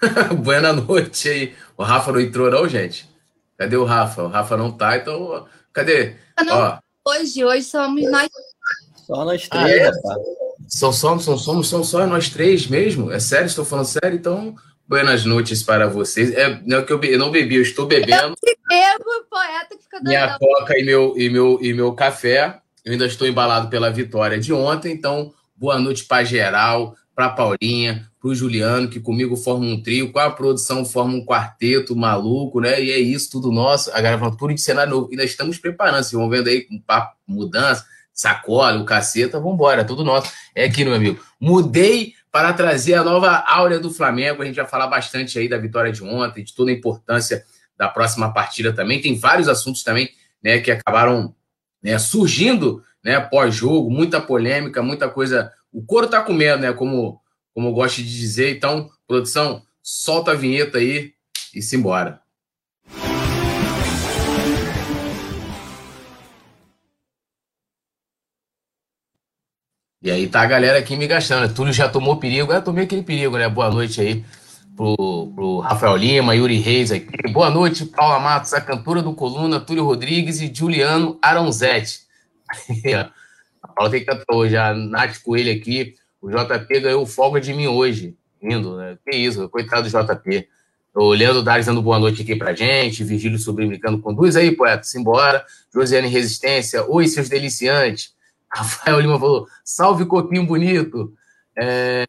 Boa noite aí. O Rafa não entrou, não, gente? Cadê o Rafa? O Rafa não tá, então. Cadê? Não, Ó. Hoje, hoje somos nós. Só nós três, ah, é? rapaz. São, somos, são, somos, são só nós três mesmo? É sério? Estou falando sério? Então, Buenas noites para vocês. É, não é que eu, eu, não bebi, eu estou bebendo. Eu bebo, poeta que fica Minha coca e meu, e, meu, e meu café. Eu ainda estou embalado pela vitória de ontem, então boa noite para geral, para Paulinha, para o Juliano, que comigo forma um trio, com a produção forma um quarteto maluco, né? E é isso, tudo nosso. A gravatura de cenário novo. Ainda estamos preparando, vocês vão vendo aí com papo, mudança, sacola, o caceta, vambora, tudo nosso. É aqui, meu amigo. Mudei para trazer a nova áurea do Flamengo. A gente vai falar bastante aí da vitória de ontem, de toda a importância da próxima partida também. Tem vários assuntos também né, que acabaram né, surgindo né, pós-jogo, muita polêmica, muita coisa. O couro tá comendo, né? Como, como eu gosto de dizer. Então, produção, solta a vinheta aí e simbora. E aí tá a galera aqui me gastando. Túlio já tomou perigo. Eu tomei aquele perigo, né? Boa noite aí pro, pro Rafael Lima, Yuri Reis aqui. Boa noite, Paula Matos, a cantora do Coluna, Túlio Rodrigues e Juliano Aronzetti. a Paula tem que cantar hoje. A Nath Coelho aqui. O JP ganhou folga de mim hoje. Lindo, né? Que isso, coitado do JP. O Leandro Dares dando boa noite aqui pra gente. Virgílio Sobrinho brincando com duas aí, poeta. Simbora. Josiane Resistência. Oi, seus deliciantes. Rafael Lima falou: salve copinho bonito. É,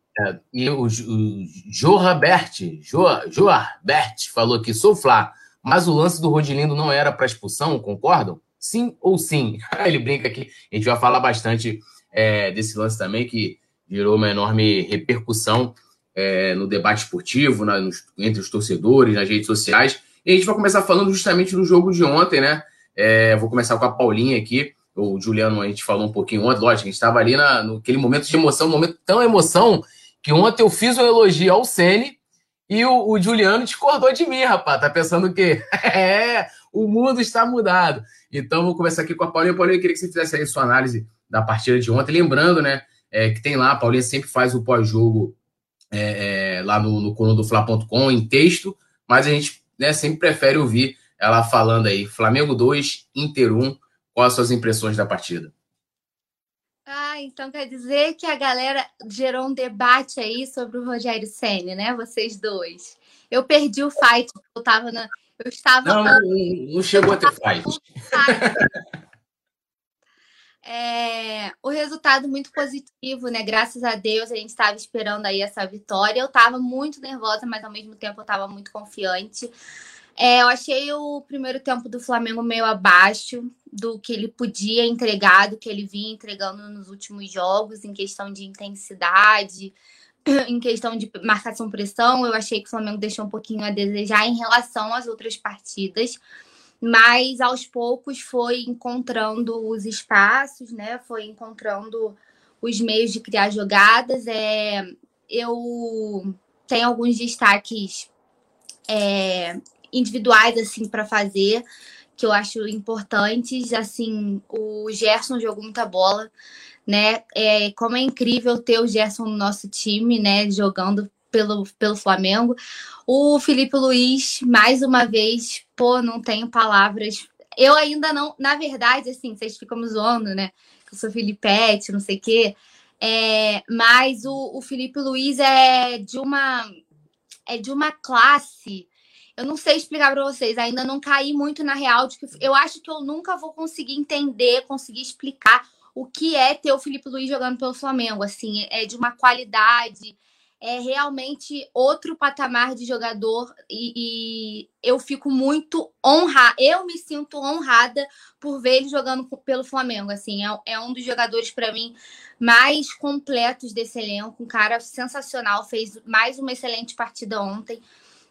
e o, o Joabert, jo, Joabert falou que sou Flá, mas o lance do Rodilindo não era para expulsão, concordam? Sim ou sim? Ele brinca aqui. A gente vai falar bastante é, desse lance também, que gerou uma enorme repercussão é, no debate esportivo, na, nos, entre os torcedores, nas redes sociais. E a gente vai começar falando justamente do jogo de ontem, né? É, vou começar com a Paulinha aqui o Juliano, a gente falou um pouquinho ontem, lógico, a gente estava ali na, naquele momento de emoção, um momento tão emoção, que ontem eu fiz um elogio ao Sene e o, o Juliano discordou de mim, rapaz. Tá pensando o quê? é, o mundo está mudado. Então, vou começar aqui com a Paulinha. Paulinha, eu queria que você fizesse aí sua análise da partida de ontem. Lembrando, né, é, que tem lá, a Paulinha sempre faz o pós-jogo é, é, lá no, no coluna do Fla.com, em texto, mas a gente né, sempre prefere ouvir ela falando aí. Flamengo 2, Inter 1. Quais as suas impressões da partida? Ah, então quer dizer que a galera gerou um debate aí sobre o Rogério Senna, né? Vocês dois. Eu perdi o fight, eu tava na. Eu estava. Não, não, não chegou a ter fight. É, o resultado muito positivo, né? Graças a Deus a gente estava esperando aí essa vitória. Eu estava muito nervosa, mas ao mesmo tempo eu estava muito confiante. É, eu achei o primeiro tempo do Flamengo meio abaixo do que ele podia entregar, do que ele vinha entregando nos últimos jogos, em questão de intensidade, em questão de marcação-pressão. Eu achei que o Flamengo deixou um pouquinho a desejar em relação às outras partidas, mas aos poucos foi encontrando os espaços, né? Foi encontrando os meios de criar jogadas. É, eu tenho alguns destaques é, individuais assim para fazer que eu acho importantes. Assim, o Gerson jogou muita bola, né? É, como é incrível ter o Gerson no nosso time, né? Jogando pelo, pelo Flamengo. O Felipe Luiz, mais uma vez, pô, não tenho palavras. Eu ainda não, na verdade, assim, vocês ficam me zoando, né? Eu sou Filipete, não sei o quê. É, mas o, o Felipe Luiz é de uma é de uma classe eu não sei explicar para vocês, ainda não caí muito na real de que eu acho que eu nunca vou conseguir entender, conseguir explicar o que é ter o Felipe Luiz jogando pelo Flamengo, assim, é de uma qualidade, é realmente outro patamar de jogador e, e eu fico muito honrada, eu me sinto honrada por ver ele jogando pelo Flamengo, assim, é, é um dos jogadores para mim mais completos desse elenco, um cara sensacional, fez mais uma excelente partida ontem.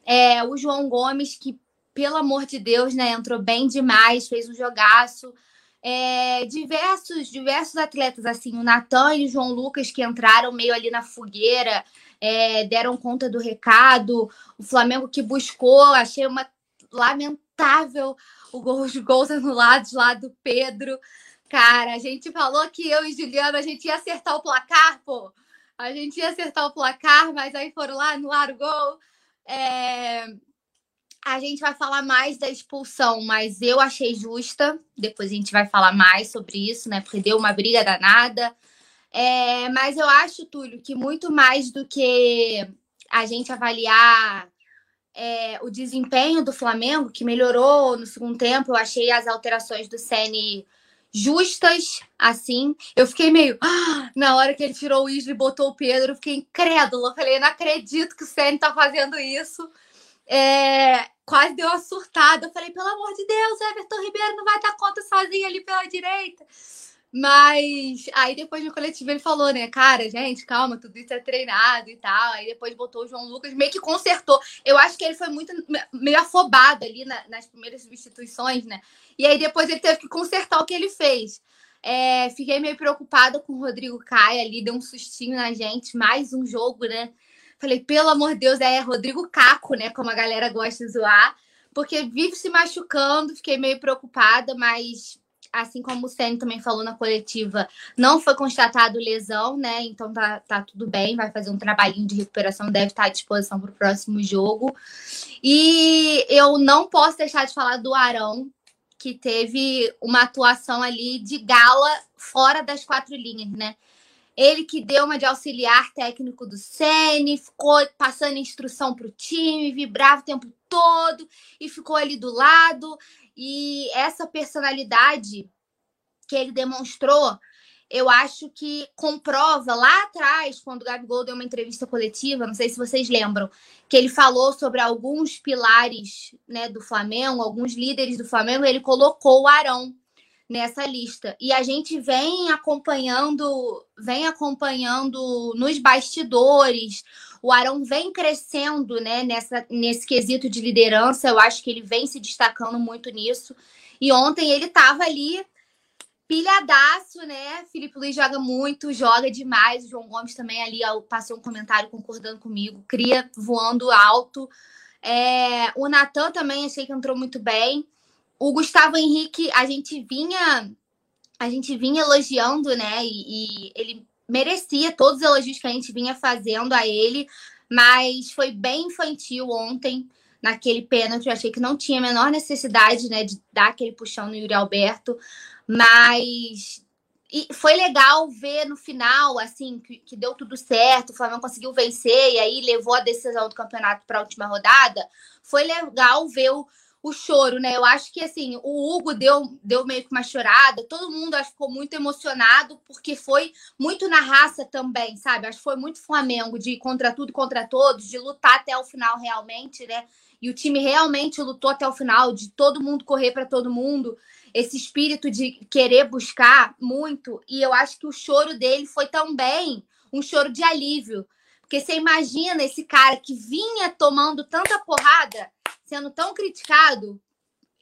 É, o João Gomes, que, pelo amor de Deus, né, entrou bem demais, fez um jogaço. É, diversos, diversos atletas, assim, o Natan e o João Lucas, que entraram meio ali na fogueira, é, deram conta do recado. O Flamengo que buscou, achei uma lamentável gol, os gols anulados lá do Pedro. Cara, a gente falou que eu e Juliano a gente ia acertar o placar, pô. A gente ia acertar o placar, mas aí foram lá, anularam o gol. É... A gente vai falar mais da expulsão, mas eu achei justa. Depois a gente vai falar mais sobre isso, né? Porque deu uma briga danada. É... Mas eu acho, Túlio, que muito mais do que a gente avaliar é, o desempenho do Flamengo, que melhorou no segundo tempo, eu achei as alterações do Ceni justas, assim. Eu fiquei meio. Ah, na hora que ele tirou o Isla e botou o Pedro, eu fiquei incrédula. Eu falei, não acredito que o Ceni tá fazendo isso. É, quase deu uma surtada. Eu falei, pelo amor de Deus, Everton Ribeiro não vai dar conta sozinho ali pela direita. Mas aí depois no coletivo ele falou, né, cara, gente, calma, tudo isso é treinado e tal. Aí depois botou o João Lucas, meio que consertou. Eu acho que ele foi muito meio afobado ali na, nas primeiras substituições, né? E aí depois ele teve que consertar o que ele fez. É, fiquei meio preocupada com o Rodrigo Caio ali, deu um sustinho na gente, mais um jogo, né? Falei, pelo amor de Deus, é Rodrigo Caco, né? Como a galera gosta de zoar, porque vive se machucando, fiquei meio preocupada, mas assim como o Senna também falou na coletiva, não foi constatado lesão, né? Então tá, tá tudo bem, vai fazer um trabalhinho de recuperação, deve estar à disposição para o próximo jogo. E eu não posso deixar de falar do Arão, que teve uma atuação ali de gala fora das quatro linhas, né? Ele que deu uma de auxiliar técnico do Sene, ficou passando instrução para o time, vibrava o tempo todo e ficou ali do lado. E essa personalidade que ele demonstrou, eu acho que comprova lá atrás, quando o Gabigol deu uma entrevista coletiva, não sei se vocês lembram, que ele falou sobre alguns pilares né, do Flamengo, alguns líderes do Flamengo, ele colocou o Arão nessa lista. E a gente vem acompanhando, vem acompanhando nos bastidores. O Arão vem crescendo, né, nessa nesse quesito de liderança. Eu acho que ele vem se destacando muito nisso. E ontem ele estava ali pilhadaço, né? Felipe Luiz joga muito, joga demais. O João Gomes também ali passou um comentário concordando comigo, cria voando alto. É, o Natan também achei que entrou muito bem o Gustavo Henrique, a gente vinha a gente vinha elogiando, né? E, e, ele merecia todos os elogios que a gente vinha fazendo a ele, mas foi bem infantil ontem naquele pênalti. Eu achei que não tinha a menor necessidade, né, de dar aquele puxão no Yuri Alberto, mas e foi legal ver no final, assim, que, que, deu tudo certo, o Flamengo conseguiu vencer e aí levou a decisão do campeonato para a última rodada. Foi legal ver o, o choro, né? Eu acho que assim, o Hugo deu, deu meio que uma chorada, todo mundo acho ficou muito emocionado, porque foi muito na raça também, sabe? Acho que foi muito Flamengo, de contra tudo, contra todos, de lutar até o final realmente, né? E o time realmente lutou até o final, de todo mundo correr para todo mundo, esse espírito de querer buscar muito. E eu acho que o choro dele foi também um choro de alívio. Porque você imagina esse cara que vinha tomando tanta porrada sendo tão criticado,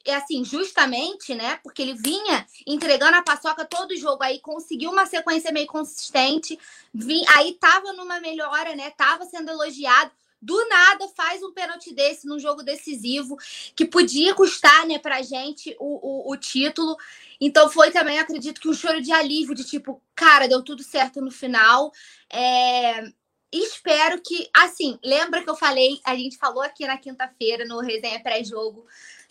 é assim, justamente, né? Porque ele vinha entregando a paçoca todo jogo, aí conseguiu uma sequência meio consistente, vim, aí tava numa melhora, né? Tava sendo elogiado. Do nada faz um pênalti desse num jogo decisivo, que podia custar, né, pra gente o, o, o título. Então foi também, acredito que um choro de alívio, de tipo, cara, deu tudo certo no final. É, espero que, assim, lembra que eu falei, a gente falou aqui na quinta-feira no resenha pré-jogo.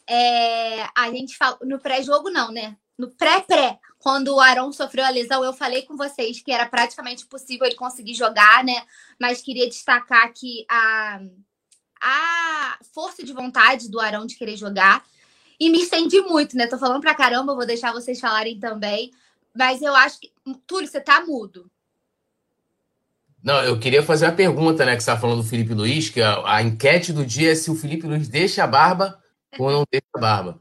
É, a gente falou no pré-jogo não, né? No pré-pré, quando o Arão sofreu a lesão, eu falei com vocês que era praticamente possível ele conseguir jogar, né? Mas queria destacar que a, a força de vontade do Arão de querer jogar. E me estendi muito, né? Tô falando pra caramba, vou deixar vocês falarem também. Mas eu acho que. Túlio, você tá mudo. Não, eu queria fazer a pergunta, né, que você estava falando do Felipe Luiz, que a, a, enquete do dia é se o Felipe Luiz deixa a barba ou não deixa a barba.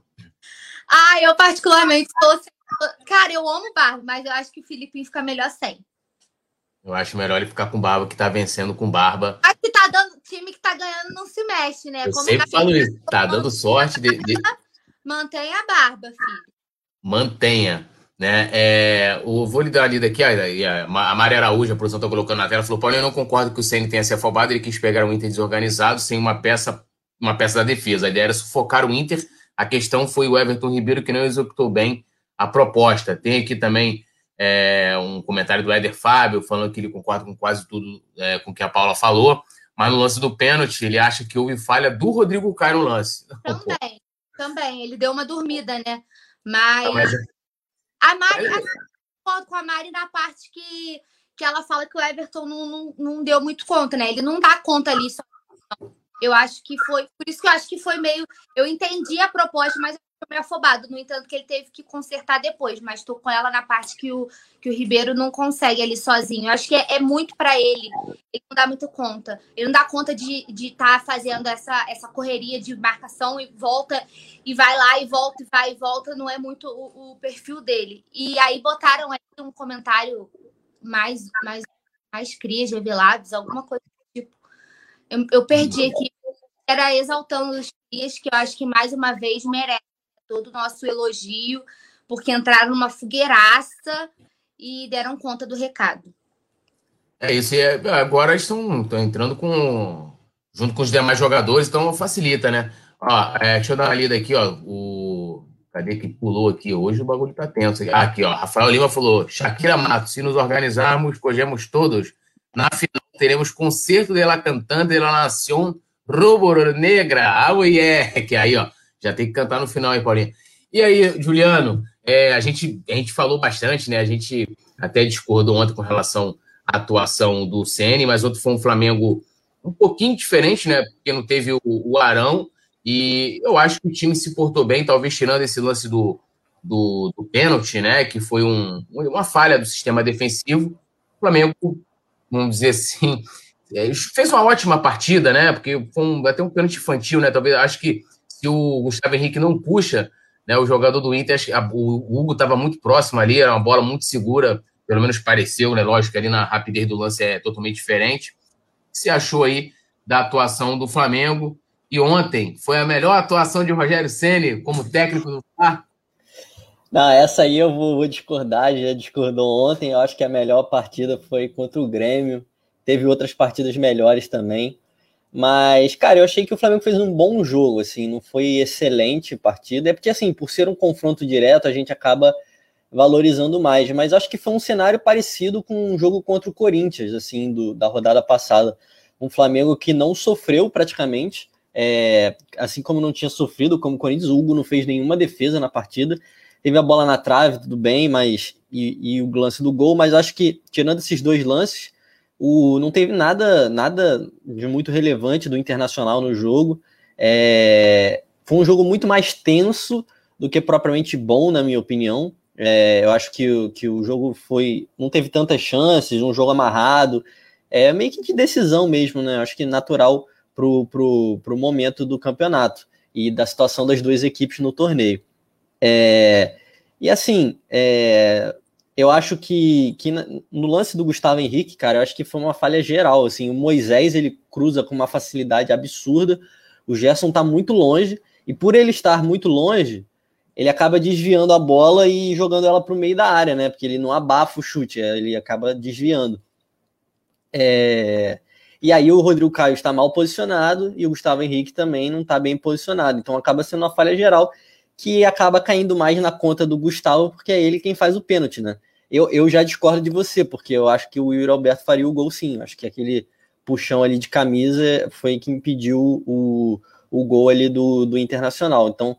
Ah, eu particularmente tô... Cara, eu amo barba, mas eu acho que o Felipe fica melhor sem. Eu acho melhor ele ficar com barba que tá vencendo com barba. Acho que tá dando. Time que tá ganhando não se mexe, né? Eu Como sempre falo isso. Tá dando sorte. De, de... Mantenha a barba, filho. Mantenha. Né? É, o, vou lhe dar a lida aqui, a, a Maria Araújo, a produção está colocando na tela, falou: Paulo, eu não concordo que o Ceni tenha se afobado, ele quis pegar um Inter desorganizado sem uma peça, uma peça da defesa. A ideia era sufocar o Inter. A questão foi o Everton Ribeiro que não executou bem a proposta. Tem aqui também é, um comentário do Éder Fábio falando que ele concorda com quase tudo é, com que a Paula falou. mas no lance do pênalti, ele acha que houve falha do Rodrigo Caio no lance. Também, também. Ele deu uma dormida, né? Mas. Ah, mas... A Mari, é... concordo com a Mari na parte que, que ela fala que o Everton não, não, não deu muito conta, né? Ele não dá conta ali só. Eu acho que foi. Por isso que eu acho que foi meio. Eu entendi a proposta, mas meio afobado. No entanto, que ele teve que consertar depois, mas estou com ela na parte que o, que o Ribeiro não consegue ali sozinho. Eu acho que é, é muito para ele. Ele não dá muito conta. Ele não dá conta de estar tá fazendo essa, essa correria de marcação e volta e vai lá e volta e vai e volta. Não é muito o, o perfil dele. E aí botaram aí um comentário mais, mais, mais crias, revelados, alguma coisa do tipo. Eu, eu perdi aqui. Era exaltando os crias, que eu acho que mais uma vez merece todo o nosso elogio, porque entraram numa fogueiraça e deram conta do recado. É isso, é, agora estão, estão entrando com junto com os demais jogadores, então facilita, né? Ó, é, deixa eu dar uma lida aqui, ó. O, cadê que pulou aqui? Hoje o bagulho tá tenso. Ah, aqui, ó. Rafael Lima falou: Shakira Matos, se nos organizarmos, cogemos todos. Na final teremos concerto de la cantante de la nación negra. Ah, yeah. Que aí, ó. Já tem que cantar no final aí, Paulinho. E aí, Juliano, é, a, gente, a gente falou bastante, né? A gente até discordou ontem com relação à atuação do CN, mas outro foi um Flamengo um pouquinho diferente, né? Porque não teve o, o Arão. E eu acho que o time se portou bem, talvez tirando esse lance do, do, do pênalti, né? Que foi um, uma falha do sistema defensivo. O Flamengo, vamos dizer assim, é, fez uma ótima partida, né? Porque foi um, até um pênalti infantil, né? Talvez acho que se o Gustavo Henrique não puxa, né, o jogador do Inter, o Hugo estava muito próximo ali, era uma bola muito segura, pelo menos pareceu, né? Lógico que ali na rapidez do lance é totalmente diferente. O que você achou aí da atuação do Flamengo? E ontem foi a melhor atuação de Rogério Ceni como técnico do Fla? Não, essa aí eu vou, vou, discordar, já discordou ontem. Eu acho que a melhor partida foi contra o Grêmio. Teve outras partidas melhores também. Mas, cara, eu achei que o Flamengo fez um bom jogo, assim, não foi excelente partida. É porque, assim, por ser um confronto direto, a gente acaba valorizando mais. Mas acho que foi um cenário parecido com um jogo contra o Corinthians, assim, do, da rodada passada. Um Flamengo que não sofreu praticamente, é, assim como não tinha sofrido, como o Corinthians, o Hugo não fez nenhuma defesa na partida. Teve a bola na trave, tudo bem, mas. E, e o lance do gol, mas acho que, tirando esses dois lances, o, não teve nada, nada de muito relevante do Internacional no jogo. É, foi um jogo muito mais tenso do que propriamente bom, na minha opinião. É, eu acho que, que o jogo foi. não teve tantas chances, um jogo amarrado. É meio que de decisão mesmo, né? Acho que natural pro, pro, pro momento do campeonato e da situação das duas equipes no torneio. É, e assim, é, eu acho que, que no lance do Gustavo Henrique, cara, eu acho que foi uma falha geral. Assim, o Moisés ele cruza com uma facilidade absurda, o Gerson tá muito longe, e por ele estar muito longe, ele acaba desviando a bola e jogando ela para o meio da área, né? Porque ele não abafa o chute, é, ele acaba desviando. É... E aí o Rodrigo Caio está mal posicionado e o Gustavo Henrique também não está bem posicionado. Então acaba sendo uma falha geral que acaba caindo mais na conta do Gustavo, porque é ele quem faz o pênalti, né? Eu, eu já discordo de você, porque eu acho que o Yuri Alberto faria o gol sim. acho que aquele puxão ali de camisa foi que impediu o, o gol ali do, do Internacional. Então,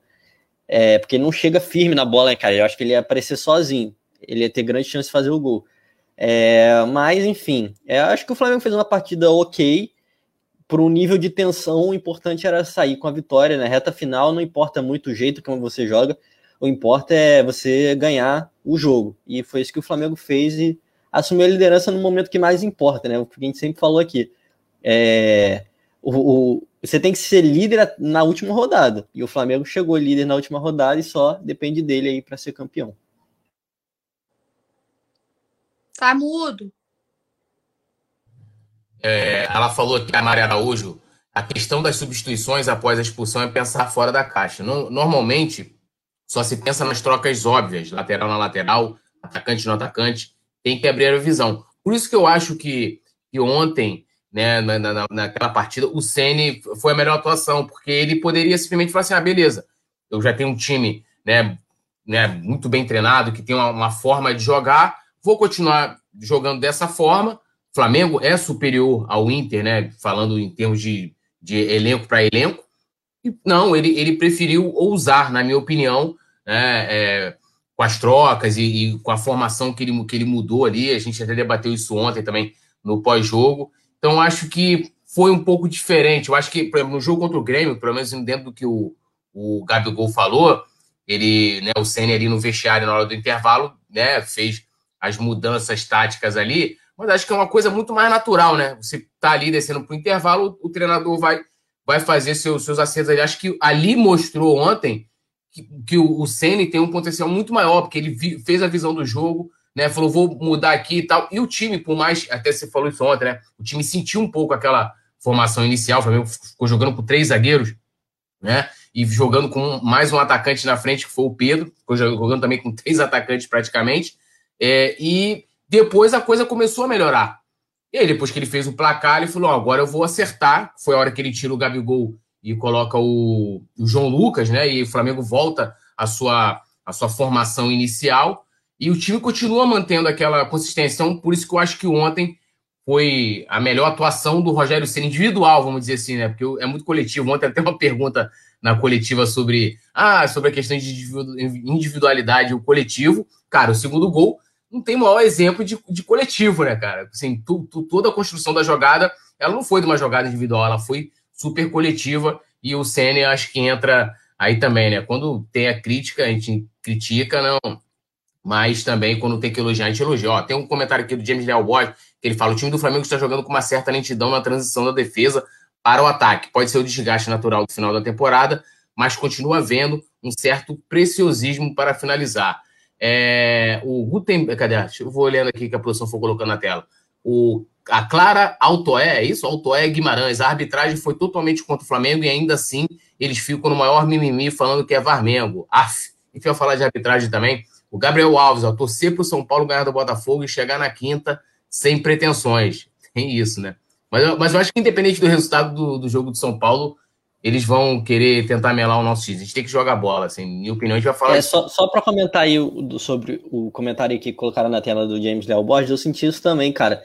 é, porque ele não chega firme na bola, né, cara? Eu acho que ele ia aparecer sozinho. Ele ia ter grande chance de fazer o gol. É, mas, enfim, é, acho que o Flamengo fez uma partida ok por um nível de tensão, o importante era sair com a vitória, né? Reta final, não importa muito o jeito como você joga, o importa é você ganhar o jogo. E foi isso que o Flamengo fez e assumiu a liderança no momento que mais importa, né? O que a gente sempre falou aqui. É, o, o, você tem que ser líder na última rodada. E o Flamengo chegou líder na última rodada e só depende dele aí para ser campeão. Tá mudo. É, ela falou que a Maria Araújo, a questão das substituições após a expulsão é pensar fora da caixa. No, normalmente, só se pensa nas trocas óbvias, lateral na lateral, atacante no atacante, tem que abrir a visão. Por isso que eu acho que, que ontem, né, na, na, naquela partida, o Ceni foi a melhor atuação, porque ele poderia simplesmente falar assim: ah, beleza, eu já tenho um time né, né, muito bem treinado, que tem uma, uma forma de jogar, vou continuar jogando dessa forma, Flamengo é superior ao Inter, né? Falando em termos de, de elenco para elenco. Não, ele, ele preferiu ousar, na minha opinião, né? É, com as trocas e, e, com a formação que ele, que ele mudou ali. A gente até debateu isso ontem também no pós-jogo. Então, acho que foi um pouco diferente. Eu acho que, por exemplo, no jogo contra o Grêmio, pelo menos dentro do que o, o Gabigol falou, ele, né, o Senna ali no vestiário na hora do intervalo, né, fez as mudanças táticas ali, mas acho que é uma coisa muito mais natural, né? Você tá ali descendo para o intervalo, o treinador vai, vai fazer seus, seus acertos ali. Acho que ali mostrou ontem que, que o, o Ceni tem um potencial muito maior, porque ele vi, fez a visão do jogo, né? Falou, vou mudar aqui e tal. E o time, por mais, até você falou isso ontem, né? O time sentiu um pouco aquela formação inicial, o Flamengo ficou jogando com três zagueiros, né? E jogando com mais um atacante na frente, que foi o Pedro, ficou jogando também com três atacantes praticamente. É, e depois a coisa começou a melhorar. E aí, depois que ele fez o placar, ele falou: agora eu vou acertar. Foi a hora que ele tira o Gabigol e coloca o, o João Lucas, né? E o Flamengo volta à sua, à sua formação inicial. E o time continua mantendo aquela consistência. Então, por isso que eu acho que ontem foi a melhor atuação do Rogério Senna individual, vamos dizer assim, né? Porque é muito coletivo. Ontem até uma pergunta na coletiva sobre, ah, sobre a questão de individualidade e o coletivo. Cara, o segundo gol não tem maior exemplo de, de coletivo, né, cara? Assim, tu, tu, toda a construção da jogada, ela não foi de uma jogada individual, ela foi super coletiva e o Senna acho que entra aí também, né? Quando tem a crítica, a gente critica, não. Mas também quando tem que elogiar, a gente elogia. Ó, tem um comentário aqui do James Leal Boy, que ele fala: o time do Flamengo está jogando com uma certa lentidão na transição da defesa para o ataque. Pode ser o desgaste natural do final da temporada, mas continua havendo um certo preciosismo para finalizar. É, o Gutenberg, cadê? Eu vou olhando aqui que a produção for colocando na tela. O, a Clara Altoé, é isso? Altoé Guimarães. A arbitragem foi totalmente contra o Flamengo e ainda assim eles ficam no maior mimimi falando que é Varmengo. Af. Enfim, eu falar de arbitragem também. O Gabriel Alves, ó, torcer para o São Paulo ganhar do Botafogo e chegar na quinta sem pretensões. Tem isso, né? Mas, mas eu acho que independente do resultado do, do jogo do São Paulo, eles vão querer tentar melar o nosso X. A gente tem que jogar bola, assim, minha opinião, a gente vai falar. É, só, só para comentar aí o, sobre o comentário que colocaram na tela do James Léo Borges, eu senti isso também, cara.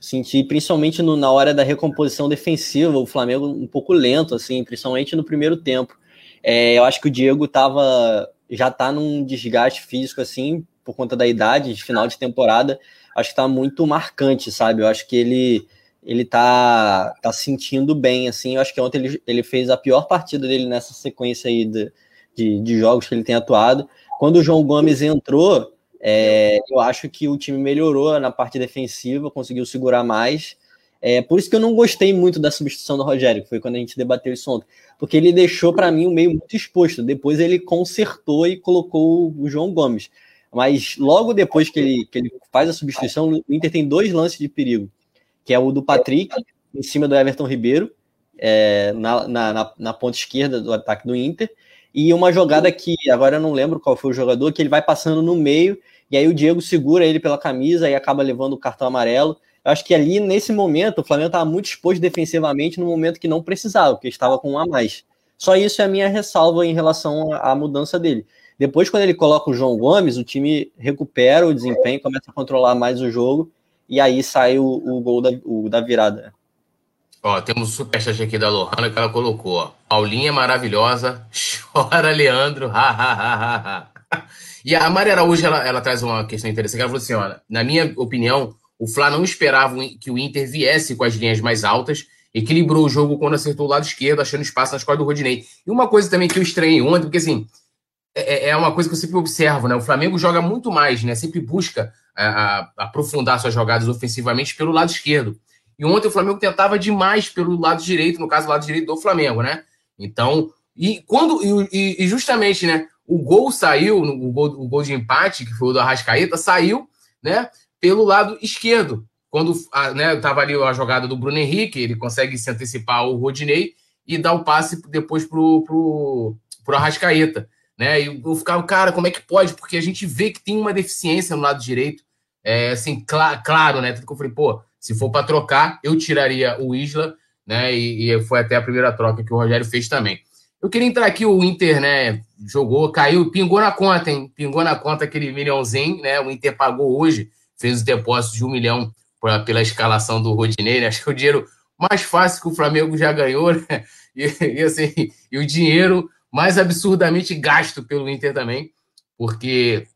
Senti principalmente no, na hora da recomposição defensiva, o Flamengo um pouco lento, assim, principalmente no primeiro tempo. É, eu acho que o Diego tava, já tá num desgaste físico, assim, por conta da idade, de final de temporada. Acho que tá muito marcante, sabe? Eu acho que ele ele tá, tá sentindo bem, assim, eu acho que ontem ele, ele fez a pior partida dele nessa sequência aí de, de, de jogos que ele tem atuado. Quando o João Gomes entrou, é, eu acho que o time melhorou na parte defensiva, conseguiu segurar mais. É, por isso que eu não gostei muito da substituição do Rogério, que foi quando a gente debateu isso ontem, porque ele deixou para mim o meio muito exposto. Depois ele consertou e colocou o João Gomes. Mas logo depois que ele, que ele faz a substituição, o Inter tem dois lances de perigo que é o do Patrick, em cima do Everton Ribeiro, é, na, na, na, ponta esquerda do ataque do Inter, e uma jogada que agora eu não lembro qual foi o jogador, que ele vai passando no meio, e aí o Diego segura ele pela camisa e acaba levando o cartão amarelo. Eu acho que ali, nesse momento, o Flamengo estava muito exposto defensivamente no momento que não precisava, porque estava com um a mais. Só isso é a minha ressalva em relação à mudança dele. Depois, quando ele coloca o João Gomes, o time recupera o desempenho, começa a controlar mais o jogo e aí sai o, o gol da, o, da virada. Ó, temos o superchat aqui da Lohana que ela colocou, ó. Paulinha maravilhosa, chora Leandro, ha, ha, ha, ha, E a Maria Araújo, ela, ela traz uma questão interessante, ela falou assim, olha, na minha opinião, o Flá não esperava que o Inter viesse com as linhas mais altas, equilibrou o jogo quando acertou o lado esquerdo, achando espaço nas costas do Rodinei. E uma coisa também que eu estranhei ontem, porque assim, é, é uma coisa que eu sempre observo, né? O Flamengo joga muito mais, né? Sempre busca a, a aprofundar suas jogadas ofensivamente pelo lado esquerdo. E ontem o Flamengo tentava demais pelo lado direito, no caso, o lado direito do Flamengo, né? Então, e quando e, e justamente, né, o gol saiu, o gol, o gol de empate, que foi o do Arrascaeta, saiu, né, pelo lado esquerdo. Quando né, tava ali a jogada do Bruno Henrique, ele consegue se antecipar ao Rodinei e dar o passe depois pro, pro, pro Arrascaeta, né? E eu ficava, cara, como é que pode? Porque a gente vê que tem uma deficiência no lado direito é, assim, cl claro, né? Tudo que eu falei, pô, se for para trocar, eu tiraria o Isla, né? E, e, foi até a primeira troca que o Rogério fez também. Eu queria entrar aqui, o Inter, né? Jogou, caiu, pingou na conta, hein? Pingou na conta aquele milhãozinho, né? O Inter pagou hoje, fez os depósitos de um milhão pra, pela escalação do Rodinei, né? Acho que é o dinheiro mais fácil que o Flamengo já ganhou, né? E, e, assim, e o dinheiro mais absurdamente gasto pelo Inter também, porque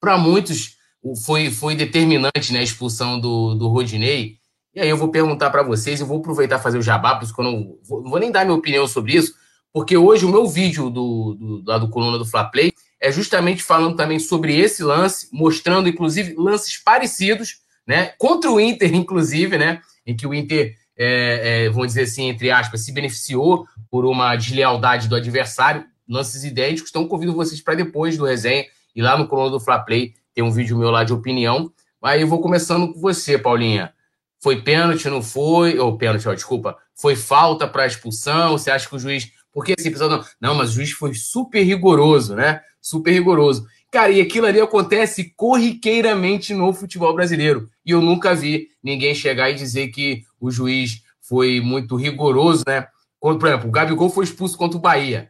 para muitos foi, foi determinante né, a expulsão do, do Rodinei. E aí eu vou perguntar para vocês, eu vou aproveitar fazer o jabá, porque eu não vou, não vou nem dar minha opinião sobre isso, porque hoje o meu vídeo do, do, lá do Coluna do Fla Play é justamente falando também sobre esse lance, mostrando inclusive lances parecidos, né, contra o Inter, inclusive, né, em que o Inter, é, é, vamos dizer assim, entre aspas, se beneficiou por uma deslealdade do adversário, lances idênticos. Então convido vocês para depois do resenha e lá no Coluna do Fla Play tem um vídeo meu lá de opinião. Aí eu vou começando com você, Paulinha. Foi pênalti, não foi? Ou pênalti, ó, desculpa. Foi falta para expulsão? Você acha que o juiz. Porque assim, pessoal, não, não, mas o juiz foi super rigoroso, né? Super rigoroso. Cara, e aquilo ali acontece corriqueiramente no futebol brasileiro. E eu nunca vi ninguém chegar e dizer que o juiz foi muito rigoroso, né? Quando, por exemplo, o Gabigol foi expulso contra o Bahia.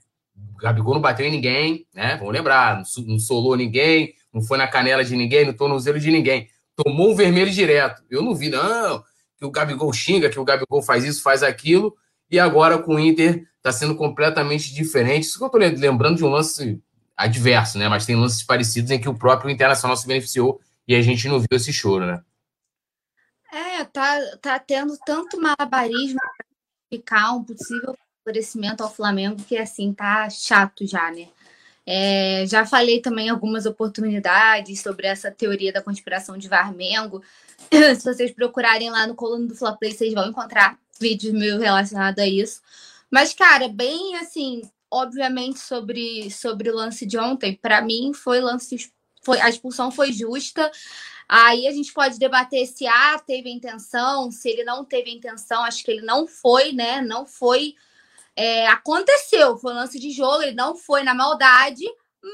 O Gabigol não bateu em ninguém, né? Vamos lembrar, não solou ninguém, não foi na canela de ninguém, no tornozelo de ninguém. Tomou um vermelho direto. Eu não vi, não, que o Gabigol xinga, que o Gabigol faz isso, faz aquilo, e agora com o Inter está sendo completamente diferente. Isso que eu estou lembrando de um lance adverso, né? Mas tem lances parecidos em que o próprio Internacional se beneficiou e a gente não viu esse choro, né? É, tá, tá tendo tanto malabarismo para ficar um possível favorecimento ao Flamengo que assim tá chato já, né? É, já falei também algumas oportunidades sobre essa teoria da conspiração de Varmengo. Se vocês procurarem lá no coluna do Fla Play, vocês vão encontrar vídeos meus relacionados a isso. Mas, cara, bem assim, obviamente, sobre, sobre o lance de ontem, para mim foi lance. Foi, a expulsão foi justa. Aí a gente pode debater se ah, teve intenção, se ele não teve intenção. Acho que ele não foi, né? Não foi é, aconteceu, foi um lance de jogo, ele não foi na maldade,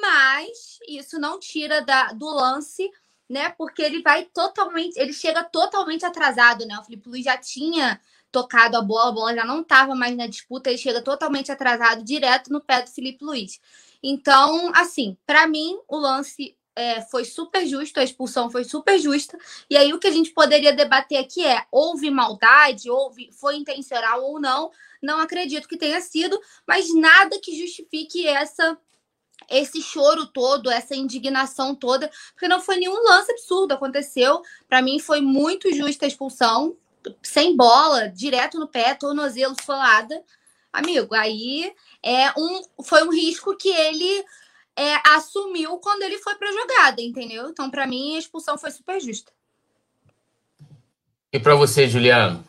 mas isso não tira da, do lance, né? Porque ele vai totalmente, ele chega totalmente atrasado, né? O Felipe Luiz já tinha tocado a bola, a bola já não estava mais na disputa, ele chega totalmente atrasado, direto no pé do Felipe Luiz. Então, assim, para mim, o lance é, foi super justo, a expulsão foi super justa. E aí o que a gente poderia debater aqui é: houve maldade, houve, foi intencional ou não? Não acredito que tenha sido, mas nada que justifique essa esse choro todo, essa indignação toda, porque não foi nenhum lance absurdo, aconteceu. Para mim foi muito justa a expulsão, sem bola, direto no pé, tornozelo solada. Amigo, aí é um foi um risco que ele é, assumiu quando ele foi para a jogada, entendeu? Então, para mim, a expulsão foi super justa. E para você, Juliano?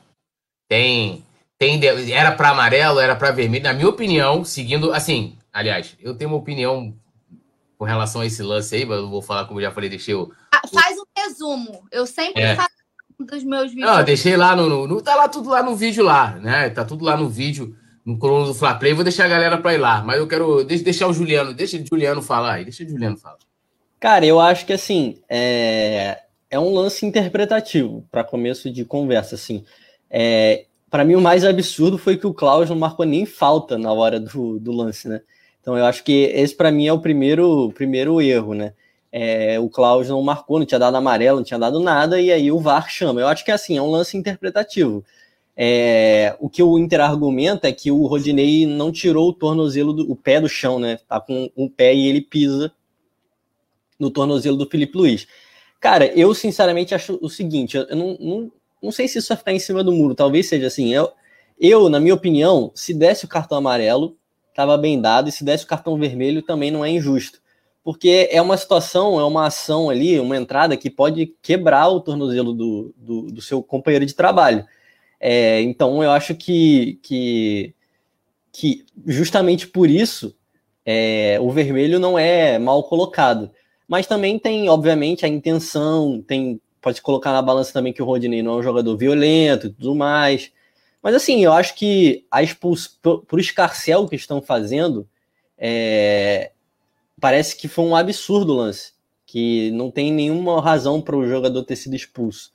Tem tem, era para amarelo, era para vermelho. Na minha opinião, seguindo. Assim, aliás, eu tenho uma opinião com relação a esse lance aí, mas eu vou falar como eu já falei, deixei o. Ah, faz um resumo. Eu sempre é. faço dos meus vídeos. Não, deixei lá no, no, Tá lá tudo lá no vídeo lá, né? Tá tudo lá no vídeo, no coluna do Fla Play. Vou deixar a galera para ir lá. Mas eu quero. Deixa, deixar o Juliano. Deixa o Juliano falar aí. Deixa o Juliano falar. Cara, eu acho que assim. É, é um lance interpretativo para começo de conversa, assim. É, para mim, o mais absurdo foi que o Klaus não marcou nem falta na hora do, do lance, né? Então, eu acho que esse, para mim, é o primeiro, primeiro erro, né? É, o Klaus não marcou, não tinha dado amarelo, não tinha dado nada, e aí o VAR chama. Eu acho que, assim, é um lance interpretativo. É, o que o Inter argumenta é que o Rodinei não tirou o tornozelo, do, o pé do chão, né? Tá com um pé e ele pisa no tornozelo do Felipe Luiz. Cara, eu sinceramente acho o seguinte: eu não, não, não sei se isso vai ficar em cima do muro, talvez seja assim. Eu, eu, na minha opinião, se desse o cartão amarelo, estava bem dado, e se desse o cartão vermelho também não é injusto. Porque é uma situação, é uma ação ali, uma entrada que pode quebrar o tornozelo do, do, do seu companheiro de trabalho. É, então eu acho que, que, que justamente por isso é, o vermelho não é mal colocado. Mas também tem, obviamente, a intenção, tem pode colocar na balança também que o Rodney não é um jogador violento e tudo mais. Mas assim, eu acho que a expulsão por escarcel que estão fazendo, é, parece que foi um absurdo o lance. Que não tem nenhuma razão para o jogador ter sido expulso.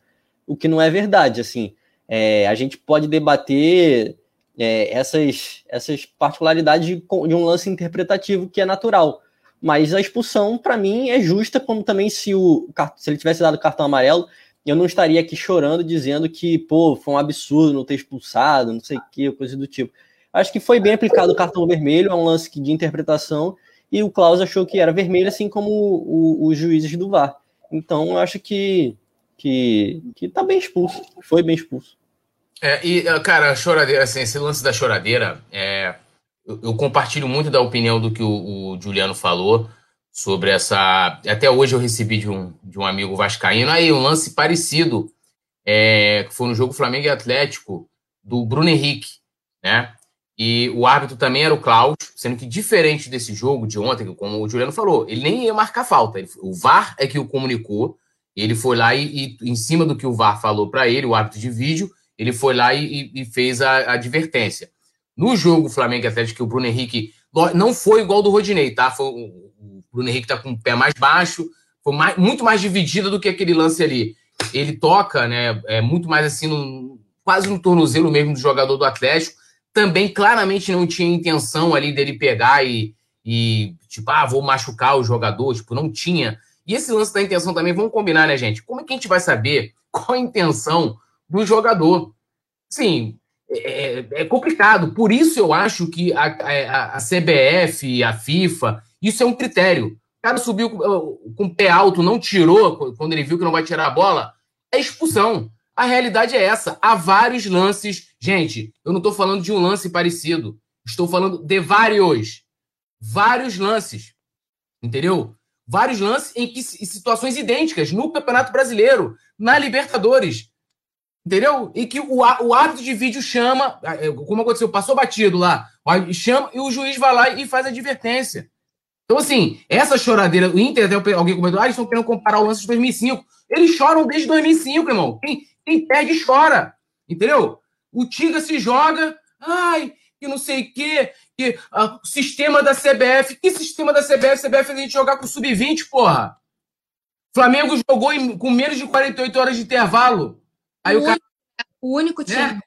O que não é verdade, assim. É, a gente pode debater é, essas, essas particularidades de, de um lance interpretativo que é natural. Mas a expulsão, para mim, é justa, como também se, o, se ele tivesse dado cartão amarelo, eu não estaria aqui chorando dizendo que, pô, foi um absurdo não ter expulsado, não sei o que, coisa do tipo. Acho que foi bem aplicado o cartão vermelho, é um lance de interpretação, e o Klaus achou que era vermelho, assim como os juízes do VAR. Então, eu acho que, que, que tá bem expulso, foi bem expulso. É, e, cara, a choradeira, assim, esse lance da choradeira, é, eu, eu compartilho muito da opinião do que o, o, Juliano falou sobre essa. Até hoje eu recebi de um, de um amigo vascaíno aí um lance parecido, é, que foi no jogo Flamengo e Atlético, do Bruno Henrique, né? E o árbitro também era o Cláudio, sendo que diferente desse jogo de ontem, como o Juliano falou, ele nem ia marcar falta. Ele, o VAR é que o comunicou, ele foi lá e, e em cima do que o VAR falou para ele, o árbitro de vídeo, ele foi lá e, e fez a, a, advertência. No jogo Flamengo Atlético, o Bruno Henrique não foi igual do Rodinei, tá? Foi, o Bruno Henrique tá com o pé mais baixo, foi mais, muito mais dividido do que aquele lance ali. Ele toca, né? É muito mais assim, no, quase no tornozelo mesmo do jogador do Atlético também claramente não tinha intenção ali dele pegar e, e tipo, ah, vou machucar o jogador, tipo, não tinha. E esse lance da intenção também, vamos combinar, né, gente? Como é que a gente vai saber qual a intenção do jogador? Sim, é, é, é complicado. Por isso eu acho que a, a, a CBF, a FIFA, isso é um critério. O cara subiu com, com o pé alto, não tirou quando ele viu que não vai tirar a bola, é expulsão. A realidade é essa. Há vários lances. Gente, eu não estou falando de um lance parecido. Estou falando de vários. Vários lances. Entendeu? Vários lances em, que, em situações idênticas no Campeonato Brasileiro, na Libertadores. Entendeu? E que o, o árbitro de vídeo chama, é, como aconteceu, passou batido lá, chama e o juiz vai lá e faz a advertência. Então, assim, essa choradeira, o Inter, até alguém comentou, ah, eles estão querendo comparar o lance de 2005. Eles choram desde 2005, irmão. Quem, quem perde chora. Entendeu? O Tinga se joga, ai, que não sei o quê, que ah, o sistema da CBF. Que sistema da CBF? CBF fez a gente jogar com sub-20, porra. Flamengo jogou em, com menos de 48 horas de intervalo. Aí o, o cara. O único né? time. Né?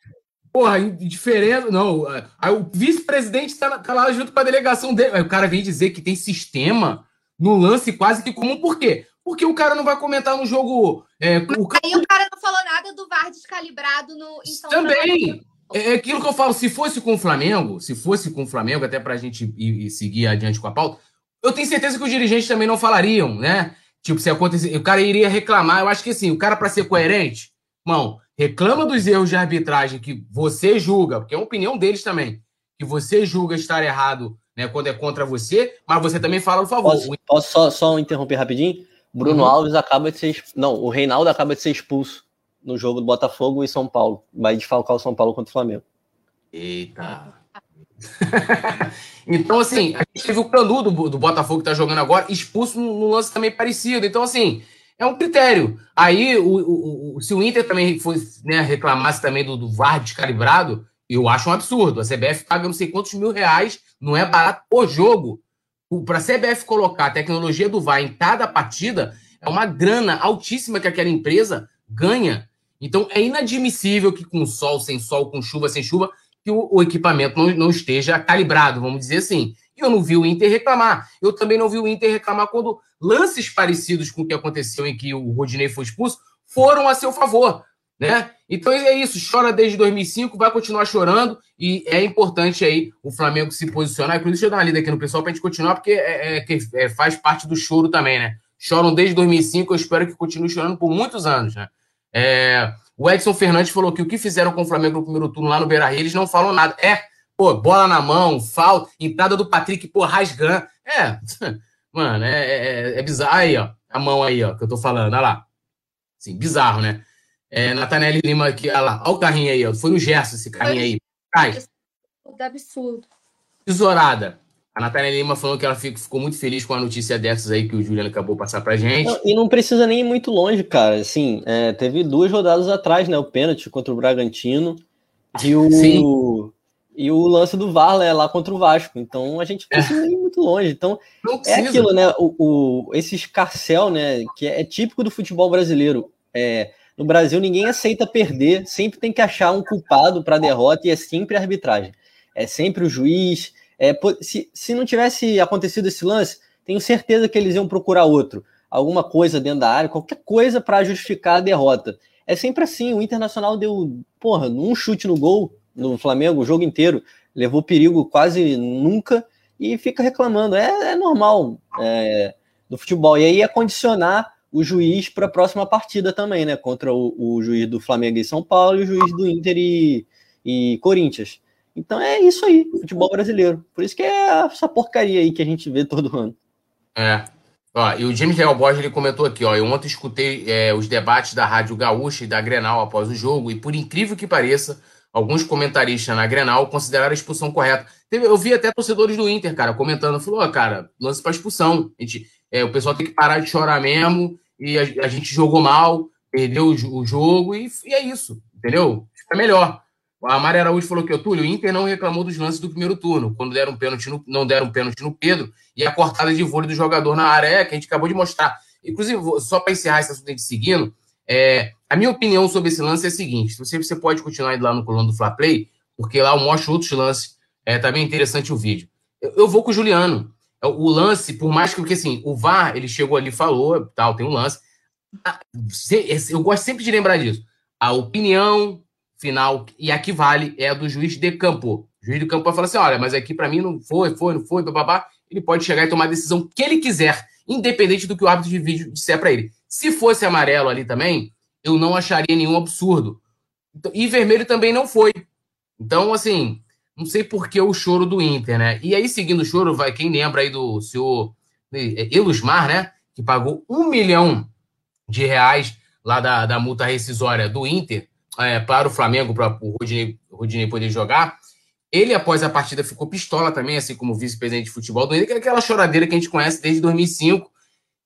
Porra, diferença. Não. Aí o vice-presidente tá, tá, lá junto com a delegação dele. Aí o cara vem dizer que tem sistema no lance quase que comum. Por quê? Porque o cara não vai comentar no jogo. É, o... Aí o cara não falou nada do VAR descalibrado no, em São Também. É, é aquilo que eu falo, se fosse com o Flamengo, se fosse com o Flamengo, até para a gente ir, ir, seguir adiante com a pauta, eu tenho certeza que os dirigentes também não falariam, né? Tipo, se acontecer, o cara iria reclamar. Eu acho que assim, o cara, para ser coerente, irmão, reclama dos erros de arbitragem que você julga, porque é uma opinião deles também, que você julga estar errado né, quando é contra você, mas você também fala o favor. Posso, posso só, só interromper rapidinho? Bruno uhum. Alves acaba de ser. Não, o Reinaldo acaba de ser expulso no jogo do Botafogo e São Paulo. Vai desfalcar o São Paulo contra o Flamengo. Eita. então, assim, a gente teve o Canu do, do Botafogo que tá jogando agora, expulso no lance também parecido. Então, assim, é um critério. Aí, o, o, o se o Inter também fosse, né, reclamasse também do, do VAR descalibrado, eu acho um absurdo. A CBF paga não sei quantos mil reais, não é barato por jogo para a CBF colocar a tecnologia do VAR em cada partida, é uma grana altíssima que aquela empresa ganha. Então é inadmissível que com sol, sem sol, com chuva, sem chuva, que o, o equipamento não, não, esteja calibrado, vamos dizer assim. E eu não vi o Inter reclamar. Eu também não vi o Inter reclamar quando lances parecidos com o que aconteceu em que o Rodinei foi expulso foram a seu favor né? Então é isso, chora desde 2005, vai continuar chorando e é importante aí o Flamengo se posicionar. Inclusive, deixa eu dar uma lida aqui no pessoal para a gente continuar, porque é, é, é, faz parte do choro também, né? Choram desde 2005, eu espero que continue chorando por muitos anos, né? É, o Edson Fernandes falou que o que fizeram com o Flamengo no primeiro turno lá no Beira Rio, eles não falam nada. É, pô, bola na mão, falta, entrada do Patrick, pô, rasgando. É, mano, é, é, é bizarro. Aí, ó, a mão aí, ó, que eu tô falando, olha lá. Sim, bizarro, né? É, Natanelli Lima aqui, olha lá, olha o carrinho aí, ó. Foi no Gerson esse carrinho aí. Cai. Absurdo. Tesourada. A Natália Lima falou que ela ficou muito feliz com a notícia dessas aí que o Juliano acabou de passar pra gente. Não, e não precisa nem ir muito longe, cara. Assim, é, teve duas rodadas atrás, né? O pênalti contra o Bragantino e o, Sim. e o lance do VAR né, lá contra o Vasco. Então a gente não precisa é. ir muito longe. Então é aquilo, né? O, o, esse escarcel, né? Que é típico do futebol brasileiro. É, no Brasil, ninguém aceita perder, sempre tem que achar um culpado para a derrota e é sempre a arbitragem. É sempre o juiz. É, se, se não tivesse acontecido esse lance, tenho certeza que eles iam procurar outro. alguma coisa dentro da área, qualquer coisa para justificar a derrota. É sempre assim, o Internacional deu, porra, um chute no gol no Flamengo o jogo inteiro, levou perigo quase nunca e fica reclamando. É, é normal é, do futebol. E aí é condicionar o juiz para a próxima partida também, né? Contra o, o, juiz do Flamengo e São Paulo e o juiz do Inter e, e Corinthians. Então é isso aí, futebol brasileiro. Por isso que é essa porcaria aí que a gente vê todo ano. É. Ó, e o James Real Borges ele comentou aqui, ó. Eu ontem escutei é, os debates da Rádio Gaúcha e da Grenal após o jogo, e por incrível que pareça, alguns comentaristas na Grenal consideraram a expulsão correta. Eu vi até torcedores do Inter, cara, comentando, falou, oh, cara, lance para expulsão. A gente, é, o pessoal tem que parar de chorar mesmo, e a, a gente jogou mal, perdeu o, o jogo, e, e, é isso, entendeu? Fica melhor. A Mari Araújo falou que o Túlio, o Inter não reclamou dos lances do primeiro turno, quando deram um pênalti no, não deram um pênalti no Pedro, e a cortada de vôlei do jogador na área, é, que a gente acabou de mostrar. Inclusive, só para encerrar esse assunto de seguindo, é, a minha opinião sobre esse lance é a seguinte: você, você pode continuar indo lá no coluna do Fla Play, porque lá eu mostro outros lances. É, tá bem interessante o vídeo. Eu, eu vou com o Juliano. É, o lance, por mais que, porque assim, o VAR, ele chegou ali falou, tal, tem um lance. Eu gosto sempre de lembrar disso. A opinião final, e aqui vale, é a do juiz de campo. O juiz de campo vai falar assim: olha, mas aqui para mim não foi, foi, não foi, babá. Ele pode chegar e tomar a decisão que ele quiser, independente do que o árbitro de vídeo disser para ele. Se fosse amarelo ali também, eu não acharia nenhum absurdo. Então, e vermelho também não foi. Então, assim, não sei por que o choro do Inter, né? E aí, seguindo o choro, vai quem lembra aí do senhor é, Elusmar, né? Que pagou um milhão de reais lá da, da multa rescisória do Inter é, para o Flamengo, para o Rodinei, Rodinei poder jogar. Ele, após a partida, ficou pistola também, assim como vice-presidente de futebol do Inter, que é aquela choradeira que a gente conhece desde 2005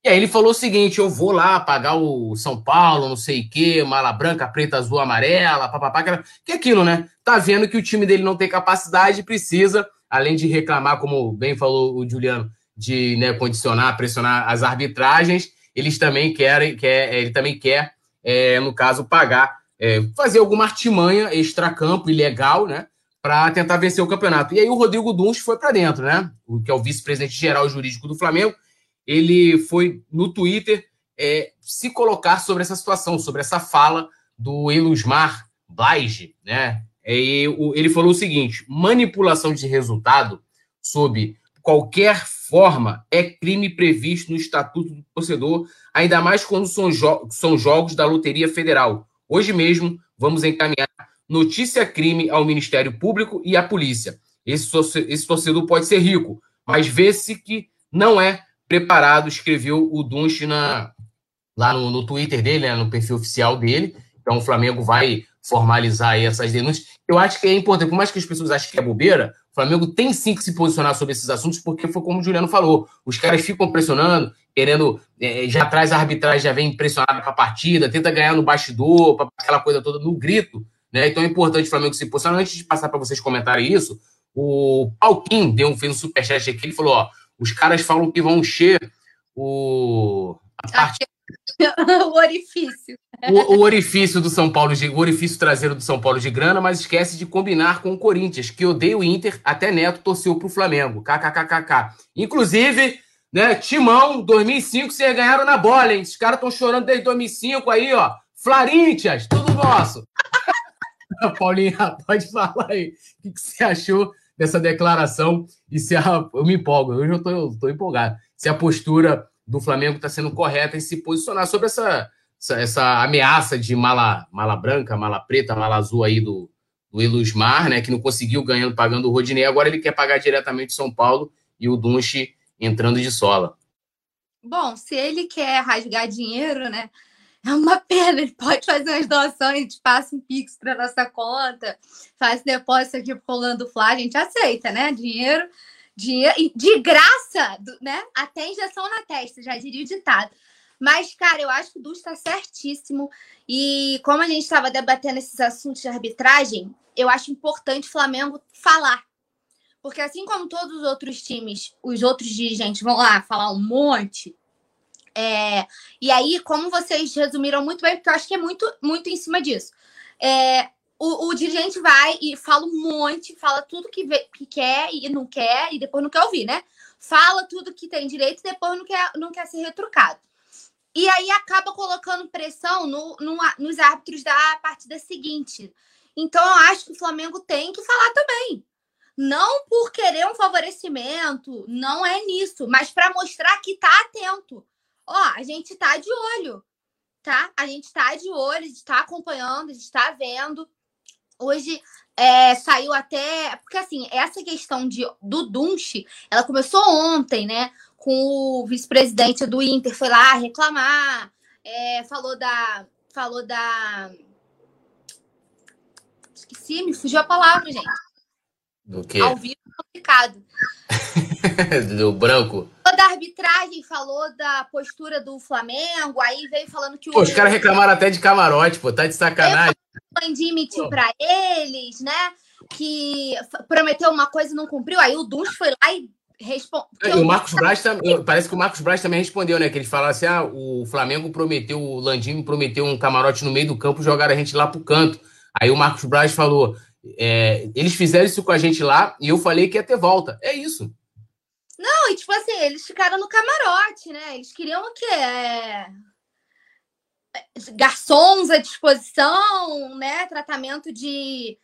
e aí ele falou o seguinte: eu vou lá pagar o São Paulo, não sei o quê, mala branca, preta, azul, amarela, papapá, que é aquilo, né? Tá vendo que o time dele não tem capacidade, precisa, além de reclamar, como bem falou o Juliano, de né, condicionar, pressionar as arbitragens, eles também querem, quer, ele também quer, é, no caso, pagar, é, fazer alguma artimanha extra-campo, ilegal, né? Para tentar vencer o campeonato. E aí o Rodrigo Duns foi para dentro, né? O que é o vice-presidente geral jurídico do Flamengo ele foi no Twitter é, se colocar sobre essa situação, sobre essa fala do Elusmar Blaige, né? E ele falou o seguinte: manipulação de resultado sob qualquer forma é crime previsto no Estatuto do Torcedor, ainda mais quando são, jo são jogos da Loteria Federal. Hoje mesmo vamos encaminhar notícia crime ao Ministério Público e à polícia. Esse, torcedor pode ser rico, mas vê-se que não é preparado, escreveu o Dunst na, lá no, no Twitter dele, né, no perfil oficial dele. Então o Flamengo vai formalizar essas denúncias. Eu acho que é importante, por mais que as pessoas achem que é bobeira, o Flamengo tem sim que se posicionar sobre esses assuntos, porque foi como o Juliano falou: os caras ficam pressionando, querendo, é, já traz a arbitragem, já vem pressionada para a partida, tenta ganhar no bastidor, para aquela coisa toda, no grito. Né? Então é importante o Flamengo se posicionar. Antes de passar para vocês comentarem isso, o Palquim deu um, fez um superchat aqui, ele falou: ó, os caras falam que vão encher o. A parte... o orifício. O, o, orifício do São Paulo, de, o orifício traseiro do São Paulo de grana, mas esquece de combinar com o Corinthians, que odeia o Inter, até Neto torceu pro Flamengo. KKKKK. Inclusive, né, Timão, 2005, vocês ganharam na bola, hein? Os caras estão chorando desde 2005 aí, ó. Flarintias, tudo nosso. Paulinha, pode falar aí. O que, você achou dessa declaração e se a. Eu me empolgo, hoje eu estou empolgado. Se a postura do Flamengo está sendo correta em se posicionar sobre essa, essa, essa, ameaça de mala, mala branca, mala preta, mala azul aí do, do Elusmar, né? Que não conseguiu ganhando pagando o Rodinei, agora ele quer pagar diretamente São Paulo e o Dunche entrando de sola. Bom, se ele quer rasgar dinheiro, né? é uma pena. Ele pode fazer umas doações, passa um pix para nossa conta, faz depósito aqui pro Rolando Fla, a gente aceita, né? Dinheiro, dinheiro de graça, né? Até injeção na testa, já diria o ditado. Mas, cara, eu acho que o Du está certíssimo. E como a gente estava debatendo esses assuntos de arbitragem, eu acho importante o Flamengo falar. Porque assim como todos os outros times, os outros dirigentes vão lá falar um monte, é, e aí, como vocês resumiram muito bem, porque eu acho que é muito, muito em cima disso. É, o, o, dirigente vai e fala um monte, fala tudo que, vê, que quer e não quer, e depois não quer ouvir, né? Fala tudo que tem direito e depois não quer, não quer ser retrucado. E aí acaba colocando pressão no, no, nos árbitros da partida seguinte. Então eu acho que o Flamengo tem que falar também. Não por querer um favorecimento, não é nisso, mas para mostrar que tá atento. Ó, a gente tá de olho, tá? A gente tá de olho, a gente tá acompanhando, a gente tá vendo. Hoje é, saiu até. Porque, assim, essa questão de, do Dunche, ela começou ontem, né? Com o vice-presidente do Inter, foi lá reclamar, é, falou da. Falou da. Esqueci, me fugiu a palavra, gente. Do quê? Ao vivo é complicado. do branco? Da arbitragem, falou da postura do Flamengo, aí veio falando que o. Pô, os caras reclamaram até de camarote, pô, tá de sacanagem. O Landim mentiu para eles, né? Que prometeu uma coisa e não cumpriu. Aí o Dunch foi lá e respondeu. E o Marcos Braz também. Parece que o Marcos Braz também respondeu, né? Que ele falaram assim: ah, o Flamengo prometeu, o Landim prometeu um camarote no meio do campo, jogaram a gente lá pro canto. Aí o Marcos Braz falou: é, eles fizeram isso com a gente lá e eu falei que ia ter volta. É isso. Não, e tipo assim, eles ficaram no camarote, né? Eles queriam o quê? É garçons à disposição, né? Tratamento de,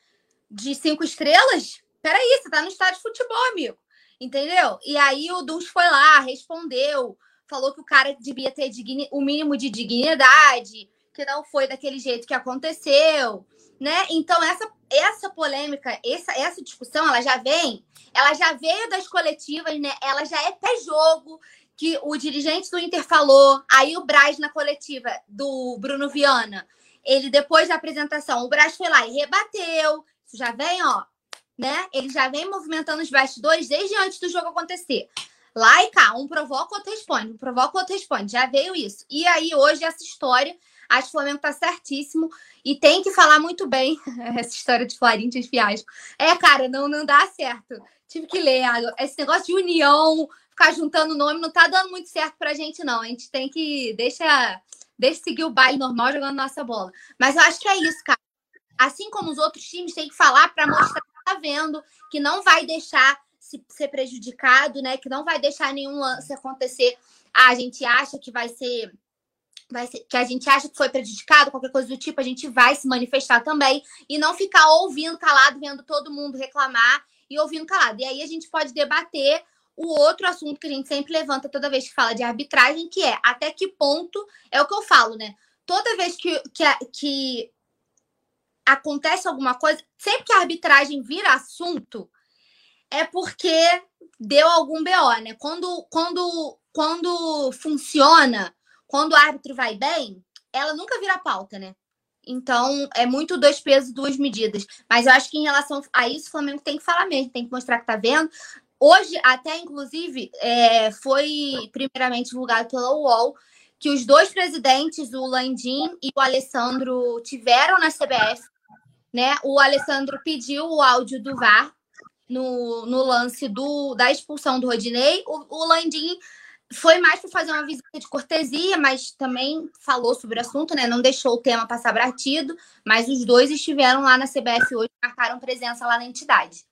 de cinco estrelas. Peraí, você tá no estádio de futebol, amigo. Entendeu? E aí o Duns foi lá, respondeu, falou que o cara devia ter o mínimo de dignidade, que não foi daquele jeito que aconteceu, né? Então essa essa polêmica, essa essa discussão, ela já vem, ela já veio das coletivas, né? Ela já é pé jogo, que o dirigente do Inter falou, aí o Braz na coletiva do Bruno Viana, ele depois da apresentação, o Braz foi lá e rebateu. Isso já vem, ó, né? Ele já vem movimentando os bastidores desde antes do jogo acontecer. Lá e cá, um provoca, outro responde, um provoca, outro responde. Já veio isso. E aí, hoje, essa história, acho que o Flamengo tá certíssimo e tem que falar muito bem essa história de Florinthians fiasco. É, cara, não, não dá certo. Tive que ler. Esse negócio de união, ficar juntando nome não tá dando muito certo pra gente, não. A gente tem que. Deixa, deixa seguir o baile normal jogando nossa bola. Mas eu acho que é isso, cara. Assim como os outros times têm que falar para mostrar que tá vendo, que não vai deixar se, ser prejudicado, né? Que não vai deixar nenhum lance acontecer. Ah, a gente acha que vai ser. Vai ser, que a gente acha que foi prejudicado, qualquer coisa do tipo, a gente vai se manifestar também e não ficar ouvindo calado, vendo todo mundo reclamar e ouvindo calado. E aí a gente pode debater o outro assunto que a gente sempre levanta toda vez que fala de arbitragem, que é até que ponto é o que eu falo, né? Toda vez que, que, que acontece alguma coisa, sempre que a arbitragem vira assunto, é porque deu algum BO, né? Quando, quando, quando funciona, quando o árbitro vai bem, ela nunca vira pauta, né? Então, é muito dois pesos, duas medidas. Mas eu acho que em relação a isso, o Flamengo tem que falar mesmo, tem que mostrar que tá vendo. Hoje, até inclusive, é, foi primeiramente divulgado pela UOL que os dois presidentes, o Landim e o Alessandro, tiveram na CBF. Né? O Alessandro pediu o áudio do VAR no, no lance do, da expulsão do Rodinei. O, o Landim foi mais para fazer uma visita de cortesia, mas também falou sobre o assunto, né? Não deixou o tema passar batido, mas os dois estiveram lá na CBF hoje, marcaram presença lá na entidade.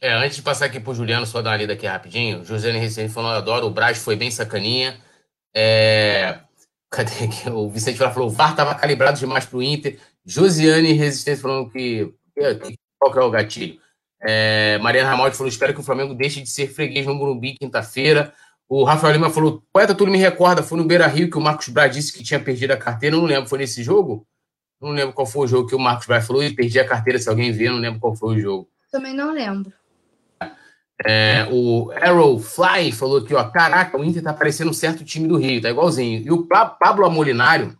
É, antes de passar aqui pro Juliano, só dar uma lida aqui rapidinho. Josiane Recente falou: eu adoro, o Braz foi bem sacaninha. É... Cadê aqui? O Vicente falou: o VAR estava calibrado demais pro Inter. Josiane Resistência falando que. Qual que é o gatilho? É... Mariana Ramaldi falou: espero que o Flamengo deixe de ser freguês no Morumbi quinta-feira. O Rafael Lima falou: poeta, tudo me recorda, foi no Beira Rio que o Marcos Braz disse que tinha perdido a carteira. Eu não lembro, foi nesse jogo? Não lembro qual foi o jogo que o Marcos Braz falou e perdi a carteira. Se alguém vê, não lembro qual foi o jogo. Também não lembro. É, o Arrow Fly falou aqui, ó, caraca, o Inter tá parecendo um certo time do Rio, tá igualzinho. E o Pablo Amolinário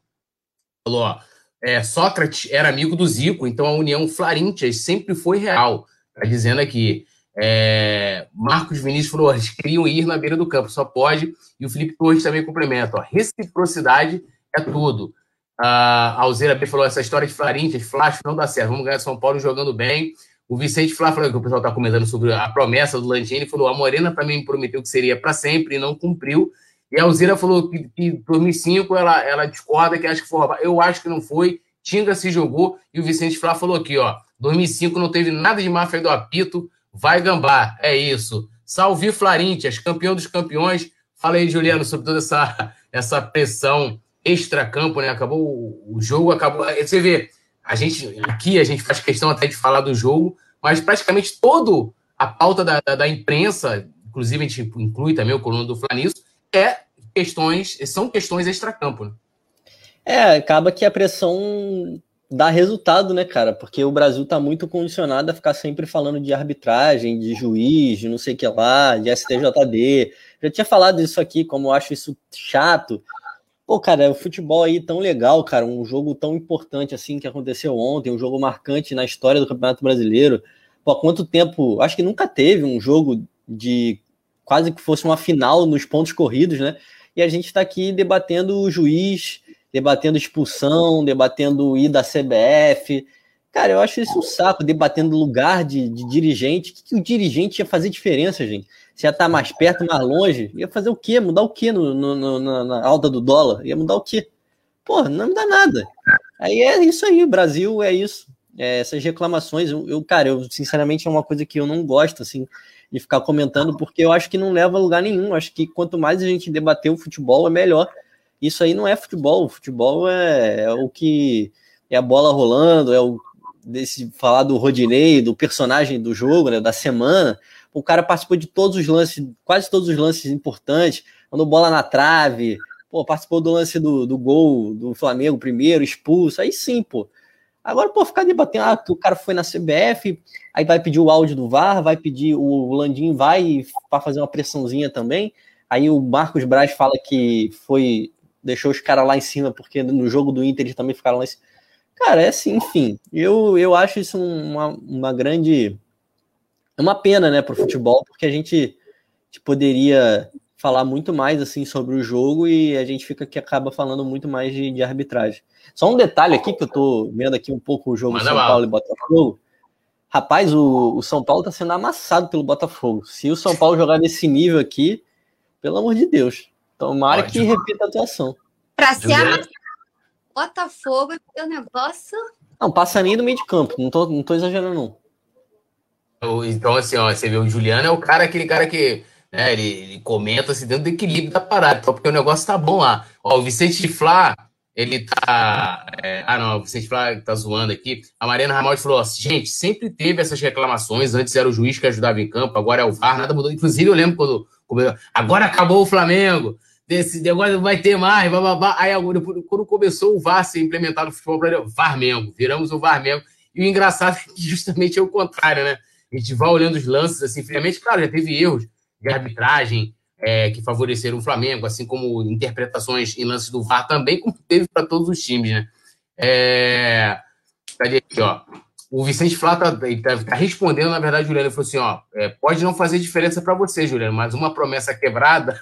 falou, ó, é, Sócrates era amigo do Zico, então a união Flarintias sempre foi real. Tá dizendo aqui. É, Marcos Vinícius falou, eles queriam ir na beira do campo, só pode. E o Felipe Torres também complementa, ó, reciprocidade é tudo. A Alzeira B falou, essa história de Flarintias, Flash não dá certo, vamos ganhar São Paulo jogando bem. O Vicente Flá falou que o pessoal está comentando sobre a promessa do Landim. Ele falou: a Morena também prometeu que seria para sempre e não cumpriu. E a Alzira falou que em 2005 ela, ela discorda que acha que foi. Eu acho que não foi. Tinga se jogou. E o Vicente Flá falou aqui: ó, 2005 não teve nada de máfia do apito. Vai gambar. É isso. Salve Flarintias, campeão dos campeões. Fala aí, Juliano, sobre toda essa, essa pressão extra-campo, né? Acabou o jogo, acabou. Você vê, a gente aqui a gente faz questão até de falar do jogo, mas praticamente todo a pauta da, da, da imprensa, inclusive a gente inclui também o coluna do Flanisso, é questões, são questões extra-campo. Né? É, acaba que a pressão dá resultado, né, cara? Porque o Brasil tá muito condicionado a ficar sempre falando de arbitragem, de juiz, de não sei o que lá, de STJD. Já tinha falado isso aqui, como eu acho isso chato. Pô, cara, o futebol aí tão legal, cara, um jogo tão importante assim que aconteceu ontem, um jogo marcante na história do Campeonato Brasileiro. Pô, há quanto tempo? Acho que nunca teve um jogo de quase que fosse uma final nos pontos corridos, né? E a gente está aqui debatendo o juiz, debatendo expulsão, debatendo ida da CBF. Cara, eu acho isso um saco, debatendo lugar de, de dirigente. O que, que, o dirigente ia fazer diferença, gente? Se ia estar tá mais perto, mais longe, ia fazer o quê? Mudar o quê no, no, no, na alta do dólar? Ia mudar o quê? Porra, não muda nada. Aí é isso aí, Brasil é isso. É, essas reclamações, eu, eu, cara, eu sinceramente é uma coisa que eu não gosto, assim, de ficar comentando, porque eu acho que não leva a lugar nenhum. Acho que quanto mais a gente debater o futebol, é melhor. Isso aí não é futebol. O futebol é, é o que é a bola rolando, é o desse falar do Rodinei, do personagem do jogo, né, da semana. O cara participou de todos os lances, quase todos os lances importantes, mandou bola na trave, pô, participou do lance do, do gol do Flamengo primeiro, expulso, aí sim, pô. Agora, pô, ficar debatendo, ah, que o cara foi na CBF, aí vai pedir o áudio do VAR, vai pedir, o Landim vai para fazer uma pressãozinha também. Aí o Marcos Braz fala que foi deixou os caras lá em cima, porque no jogo do Inter eles também ficaram lá em cima. Cara, é assim, enfim. Eu, eu acho isso uma, uma grande. É uma pena, né, pro futebol, porque a gente, a gente poderia falar muito mais assim sobre o jogo e a gente fica que acaba falando muito mais de, de, arbitragem. Só um detalhe aqui que eu tô vendo aqui um pouco o jogo Manda São mal. Paulo e Botafogo. Rapaz, o, o, São Paulo tá sendo amassado pelo Botafogo. Se o São Paulo jogar nesse nível aqui, pelo amor de Deus. Tomara Pode. que repita a atuação. Para se amassar Botafogo é o negócio. Não, passa nem do meio de campo, não tô, não tô exagerando, não. Então, assim, ó, você vê o Juliano é o cara, aquele cara que né, ele, ele comenta assim, dentro do equilíbrio da parada, então, porque o negócio tá bom lá. Ó, o Vicente de Flá, ele tá. É, ah, não, o Vicente Flá tá zoando aqui. A Mariana Ramaldi falou: ó, gente, sempre teve essas reclamações. Antes era o juiz que ajudava em campo, agora é o VAR, nada mudou. Inclusive, eu lembro quando. Agora acabou o Flamengo desse negócio vai ter mais, blá, Aí agora, quando começou o VAR ser implementado no futebol brasileiro, Varmengo, viramos o Varmengo. E o engraçado é que justamente é o contrário, né? A gente vai olhando os lances assim, friamente, claro, já teve erros de arbitragem é, que favoreceram o Flamengo, assim como interpretações em lances do VAR também, como teve para todos os times, né? É... Cadê aqui, ó? O Vicente Flá tá, tá, tá, respondendo, na verdade, Juliano, ele falou assim: ó, é, pode não fazer diferença para você, Juliano, mas uma promessa quebrada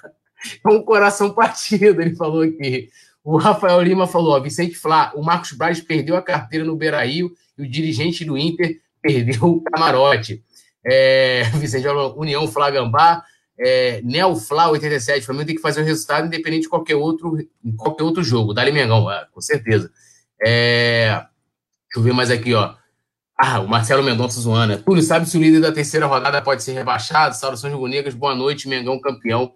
com o coração partido, ele falou aqui. O Rafael Lima falou: ó, Vicente Flá, o Marcos Braz perdeu a carteira no Beira Rio e o dirigente do Inter perdeu o camarote. É, Vicente falou: União Flagambá, é, Neo Flá 87. O Flamengo tem que fazer o resultado independente de qualquer outro, qualquer outro jogo. Dali Mengão, é, com certeza. É, deixa eu ver mais aqui, ó. Ah, o Marcelo Mendonça zoando. Túlio, sabe se o líder da terceira rodada pode ser rebaixado? Saudações Negras, boa noite, Mengão campeão.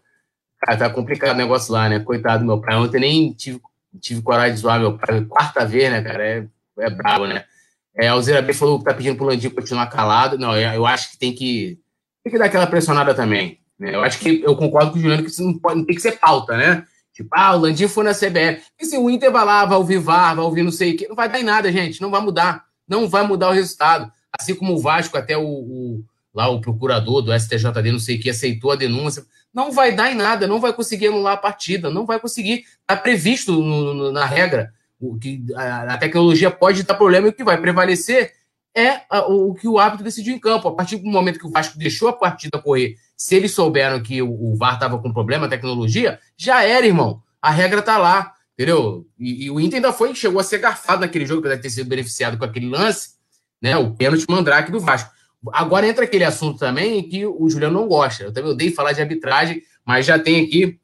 Cara, tá complicado o negócio lá, né? Coitado do meu pai. Ontem nem tive, tive coragem de zoar meu pai. Quarta vez, né, cara? É, é brabo, né? É, a Alzira B falou que tá pedindo pro Landim continuar calado. Não, eu, eu acho que tem que tem que dar aquela pressionada também. Né? Eu acho que eu concordo com o Juliano que isso não, pode, não tem que ser pauta, né? Tipo, ah, o Landim foi na CBF. E se o Inter vai lá, vai ouvir VAR, vai ouvir não sei o quê, não vai dar em nada, gente. Não vai mudar. Não vai mudar o resultado. Assim como o Vasco, até o, o lá o procurador do STJD, não sei o que, aceitou a denúncia não vai dar em nada, não vai conseguir anular a partida, não vai conseguir. Está previsto no, no, na regra o que a, a, tecnologia pode dar problema e o que vai prevalecer é a, o, o que o árbitro decidiu em campo. A partir do momento que o Vasco deixou a partida correr, se eles souberam que o, o VAR estava com problema, a tecnologia, já era, irmão. A regra está lá, entendeu? E, e, o Inter ainda foi, chegou a ser garfado naquele jogo, apesar de ter sido beneficiado com aquele lance, né? O pênalti mandrake do Vasco. Agora entra aquele assunto também que o Juliano não gosta. Eu também odeio falar de arbitragem, mas já tem aqui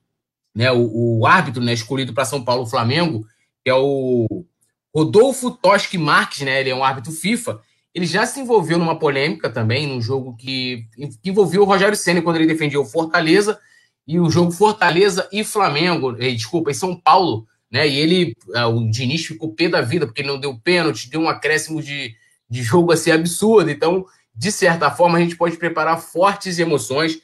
né, o, o árbitro né, escolhido para São Paulo Flamengo, que é o Rodolfo Toschi Marques, né? Ele é um árbitro FIFA. Ele já se envolveu numa polêmica também, num jogo que, que envolveu o Rogério Senna quando ele defendia o Fortaleza. e o jogo Fortaleza e Flamengo, eh, desculpa, em São Paulo, né? E ele, eh, o Diniz ficou pé da vida, porque ele não deu pênalti, deu um acréscimo de, de jogo assim absurdo. Então, de certa forma, a gente pode preparar fortes emoções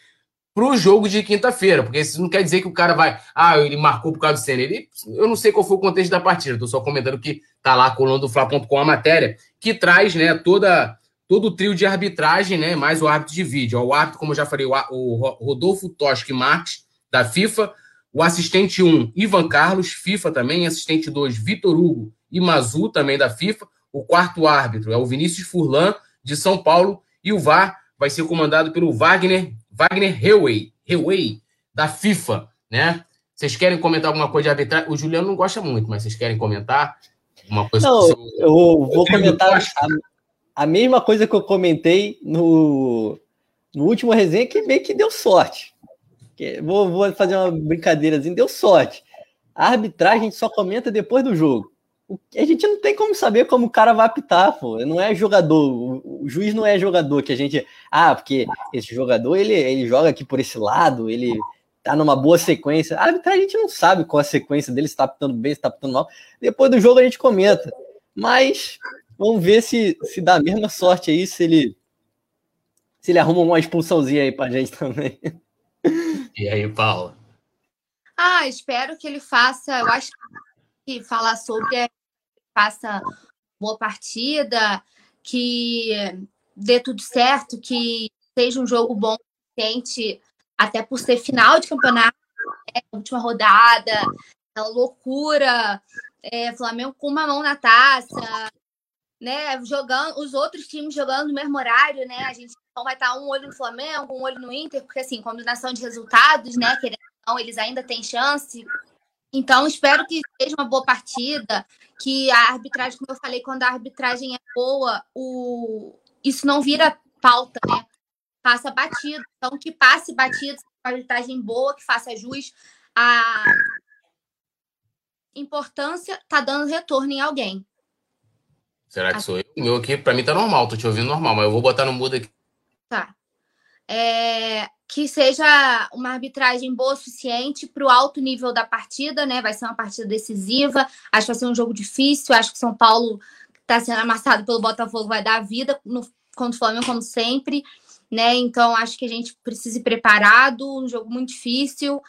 para o jogo de quinta-feira, porque isso não quer dizer que o cara vai, ah, ele marcou por causa do Senna. Ele, eu não sei qual foi o contexto da partida, estou só comentando que tá lá colando do Fla.com a matéria, que traz, né, toda todo o trio de arbitragem, né, mais o árbitro de vídeo. O árbitro, como eu já falei, o Rodolfo Toschi Marques, da FIFA, o assistente 1, Ivan Carlos, FIFA também, assistente 2, Vitor Hugo e Mazu, também da FIFA. O quarto árbitro é o Vinícius Furlan, de São Paulo, e o VAR vai ser comandado pelo Wagner Wagner Hewey, Hewey da FIFA, né? Vocês querem comentar alguma coisa de arbitragem? O Juliano não gosta muito, mas vocês querem comentar uma coisa? Não, eu vou comentar a, a, mesma coisa que eu comentei no, no último resenha, que meio que deu sorte. Vou, vou fazer uma brincadeirazinha, deu sorte. A arbitragem a gente só comenta depois do jogo a gente não tem como saber como o cara vai apitar, pô. Não é jogador, o, juiz não é jogador que a gente, ah, porque esse jogador ele, ele joga aqui por esse lado, ele tá numa boa sequência. A a gente não sabe qual a sequência dele, se tá apitando bem, se tá apitando mal. Depois do jogo a gente comenta. Mas vamos ver se se dá a mesma sorte aí, se ele se ele arruma uma expulsãozinha aí pra gente também. E aí, Paulo? Ah, espero que ele faça. Eu acho que falar sobre é faça boa partida, que dê tudo certo, que seja um jogo bom, gente, até por ser final de campeonato, é, última rodada, é loucura, é, Flamengo com uma mão na taça, né? Jogando, os outros times jogando no mesmo horário, né? A gente então vai estar um olho no Flamengo, um olho no Inter, porque assim, combinação de resultados, né? Querendo ou não, eles ainda têm chance. Então, espero que seja uma boa partida, que a arbitragem, como eu falei, quando a arbitragem é boa, o... isso não vira pauta, né? Passa batido. Então, que passe batido, a arbitragem boa, que faça jus. A importância tá dando retorno em alguém. Será que sou eu? O meu aqui, para mim, tá normal, tô te ouvindo normal, mas eu vou botar no mudo aqui. Tá. É, que seja uma arbitragem boa o suficiente para o alto nível da partida, né? Vai ser uma partida decisiva. Acho que vai ser um jogo difícil. Acho que São Paulo está sendo amassado pelo Botafogo, vai dar a vida no, contra o Flamengo, como sempre, né? Então acho que a gente precisa ir preparado. Um jogo muito difícil,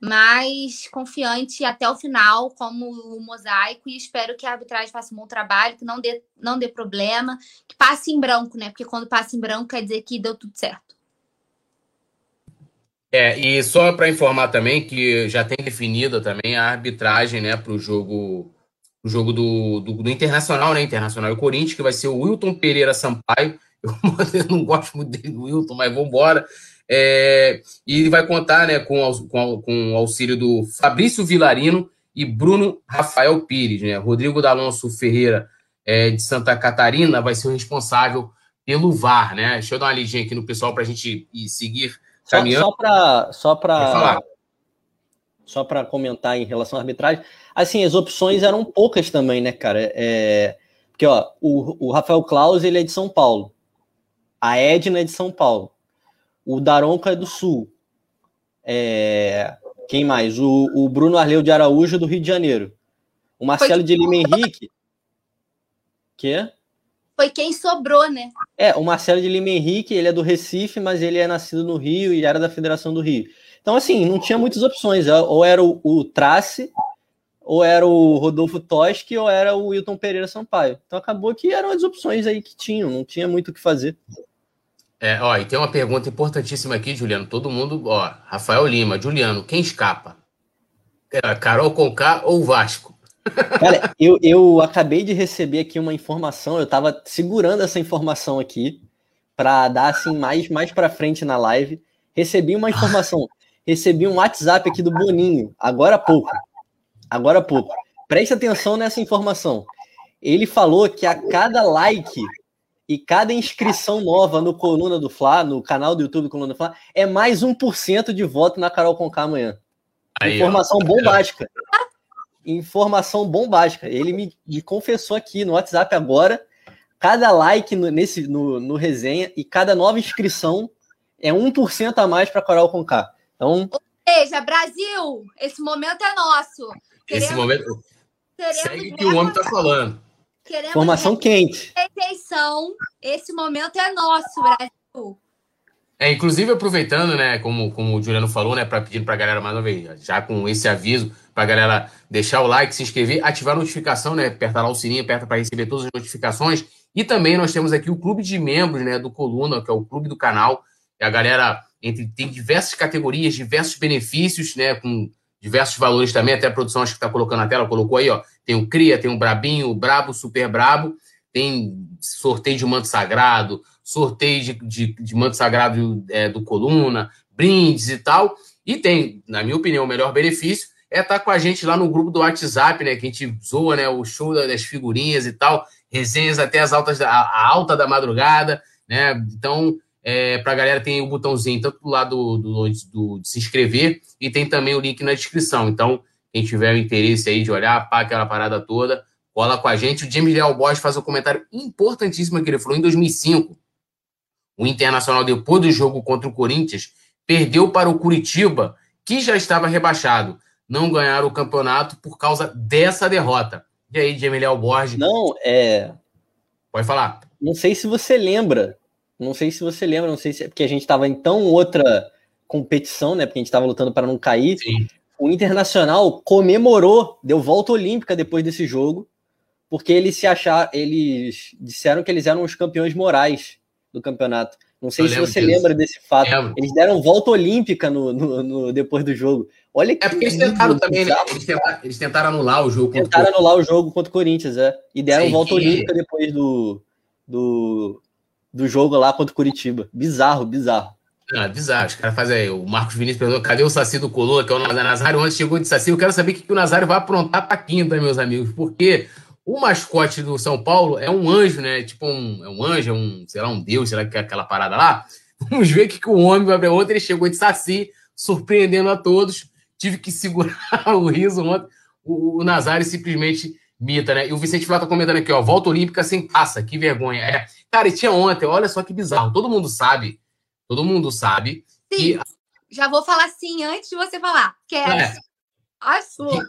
mas confiante até o final, como o mosaico. E espero que a arbitragem faça um bom trabalho, que não dê, não dê problema, que passe em branco, né? Porque quando passa em branco quer dizer que deu tudo certo. É, e só para informar também que já tem definida também a arbitragem né, para o jogo, o jogo do, do, do, Internacional, né? Internacional e Corinthians, que vai ser o Wilton Pereira Sampaio. Eu não gosto muito dele, do Wilton, mas vamos embora. É, e ele vai contar né, com, com, com o auxílio do Fabrício Vilarino e Bruno Rafael Pires. Né? Rodrigo D'Alonso Ferreira, é, de Santa Catarina, vai ser o responsável pelo VAR. Né? Deixa eu dar uma lidinha aqui no pessoal para a gente ir seguir para só para só para comentar em relação à arbitragem, assim, as opções eram poucas também, né, cara? É, porque, ó, o, o Rafael Claus, ele é de São Paulo. A Edna é de São Paulo. O Daronco é do Sul. É, quem mais? O, o Bruno Arleu de Araújo, do Rio de Janeiro. O Marcelo de Lima Henrique. Que? foi quem sobrou, né? É, o Marcelo de Lima Henrique, ele é do Recife, mas ele é nascido no Rio e era da Federação do Rio. Então, assim, não tinha muitas opções. É, ou era o, o Trace, ou era o Rodolfo Toschi, ou era o Wilton Pereira Sampaio. Então acabou que eram as opções aí que tinham, não tinha muito o que fazer. É, ó, e tem uma pergunta importantíssima aqui, Juliano. Todo mundo, ó, Rafael Lima, Juliano, quem escapa? É, Carol Conká ou Vasco? Cara, eu, eu acabei de receber aqui uma informação, eu estava segurando essa informação aqui para dar assim mais mais para frente na live. Recebi uma informação, recebi um WhatsApp aqui do Boninho, agora há pouco. Agora há pouco. Preste atenção nessa informação. Ele falou que a cada like e cada inscrição nova no Coluna do Fla, no canal do YouTube Coluna do Fla, é mais 1% de voto na Carol Conká amanhã. Aí, informação ó. bombástica informação bombástica. Ele me, me, confessou aqui no WhatsApp agora. Cada like no, nesse, no, no resenha e cada nova inscrição é 1% a mais para Coral Conká. Então, seja, Brasil, esse momento é nosso. Queremos, esse momento. Segue o que o homem está falando. Queremos Formação quente. Refeição. Esse momento é nosso, Brasil. É, inclusive aproveitando, né, como, como o Juliano falou, né, para pedir para a galera mais uma vez, já com esse aviso, para a galera deixar o like, se inscrever, ativar a notificação, né, apertar lá o sininho, aperta para receber todas as notificações. E também nós temos aqui o clube de membros, né, do Coluna, que é o clube do canal. E a galera entre, tem diversas categorias, diversos benefícios, né, com diversos valores também, até a produção acho que está colocando na tela, colocou aí, ó, tem o Cria, tem o Brabinho, o Brabo, Super Brabo, tem sorteio de manto sagrado, sorteio de, de, de manto sagrado é, do Coluna, brindes e tal. E tem, na minha opinião, o melhor benefício é estar tá com a gente lá no grupo do WhatsApp, né? Que a gente zoa, né? O show das figurinhas e tal, resenhas até as altas, a, a alta da madrugada, né? Então, é, para a galera tem o botãozinho tanto do lado do, do, do, de se inscrever e tem também o link na descrição. Então, quem tiver o interesse aí de olhar para aquela parada toda, cola com a gente. O James Leal Bosch faz um comentário importantíssimo que ele falou em 2005 o Internacional, depois do jogo contra o Corinthians, perdeu para o Curitiba, que já estava rebaixado. Não ganharam o campeonato por causa dessa derrota. E aí, Jamiliel Borges? Não, é. Pode falar. Não sei se você lembra. Não sei se você lembra, não sei se é porque a gente estava em tão outra competição, né? Porque a gente estava lutando para não cair. Sim. O Internacional comemorou, deu volta olímpica depois desse jogo, porque eles se acharam, eles disseram que eles eram os campeões morais do campeonato. Não sei eu se você disso. lembra desse fato. Lembro. Eles deram volta olímpica no, no, no, depois do jogo. Olha que é porque eles tentaram também, né? Eles tentaram, eles tentaram, anular o jogo. Tentaram anular o jogo contra o Corinthians, é. E deram Sim, volta olímpica depois do, do, do jogo lá contra o Curitiba. Bizarro, bizarro. Ah, bizarro. Os caras fazem aí. O Marcos Vinícius perguntou: cadê o Saci do Coluna, que é o Nazário? Antes chegou de Saci. Eu quero saber o que o Nazário vai aprontar para quinta, meus amigos. Porque o mascote do São Paulo é um anjo, né? Tipo um, é um anjo, é um, sei lá, um deus, sei lá, que é aquela parada lá. Vamos ver o que, que o homem vai para ontem. Ele chegou de saci, surpreendendo a todos. Tive que segurar o riso ontem. O, o Nazário simplesmente mita, né? E o Vicente Flá tá comentando aqui, ó, volta olímpica sem taça, que vergonha. É, cara, e tinha ontem, olha só que bizarro. Todo mundo sabe, todo mundo sabe sim, que... Já vou falar sim antes de você falar. Quero. É. A sua.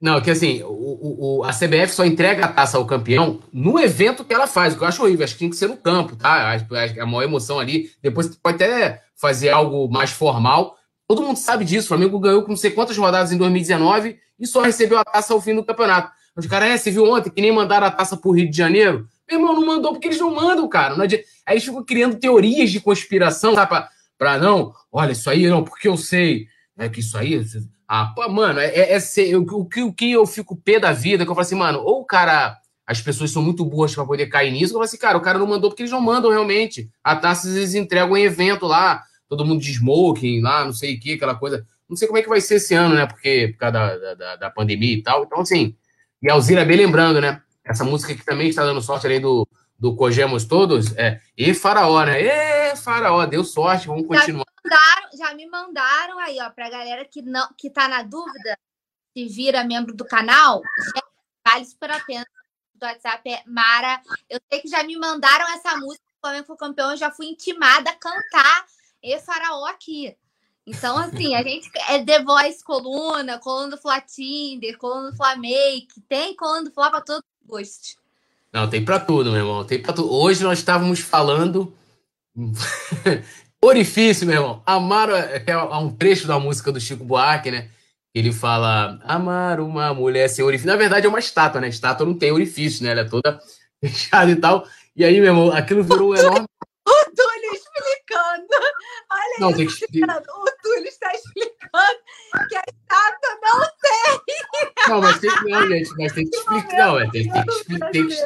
Não, que assim, o, o, a CBF só entrega a taça ao campeão no evento que ela faz, o que eu acho horrível. Acho que tem que ser no campo, tá? A, a maior emoção ali. Depois pode até fazer algo mais formal. Todo mundo sabe disso. O Flamengo ganhou com não sei quantas rodadas em 2019 e só recebeu a taça ao fim do campeonato. Os caras, é, você viu ontem que nem mandaram a taça pro Rio de Janeiro? Meu irmão, não mandou porque eles não mandam, cara. Não Aí eles ficam criando teorias de conspiração, sabe? Pra, pra não, olha, isso aí não, porque eu sei. É que isso aí ah, pô, mano, é, é, é ser, o, o, o, que eu fico pé da vida, que eu falo assim, mano, ou o cara, as pessoas são muito boas para poder cair nisso, eu falo assim, cara, o cara não mandou porque eles não mandam realmente. A taça eles entregam em evento lá, todo mundo de smoking lá, não sei o que, aquela coisa. Não sei como é que vai ser esse ano, né? Porque por causa da, da, da pandemia e tal. Então, assim, e a Alzira bem lembrando, né? Essa música que também está dando sorte além do, do Cogemos Todos, é E Faraó, né? E Faraó, deu sorte, vamos continuar mandaram, já me mandaram aí, ó, pra galera que não que tá na dúvida se vira membro do canal, vale super a pena. Do WhatsApp é Mara. Eu sei que já me mandaram essa música, o Flamengo foi campeão, eu já fui intimada a cantar E Faraó aqui. Então, assim, a gente é The Voice coluna, coluna do Fla Tinder, coluna do Fla Make, tem coluna do Fla para todos os gostos. Não, tem para tudo, meu irmão. Tem para tudo. Hoje nós estávamos falando Orifício, meu irmão. Amar é, é um trecho da música do Chico Buarque, né? Ele fala: Amar uma mulher sem orifício. Na verdade, é uma estátua, né? Estátua não tem orifício, né? Ela é toda fechada e tal. E aí, meu irmão, aquilo virou um enorme. O Túlio explicando. Olha não, isso, tem que... o está explicando que a estátua não tem. Não, mas tem que, não, gente, mas tem que explicar. Não, é, tem, tem, que, tem, que,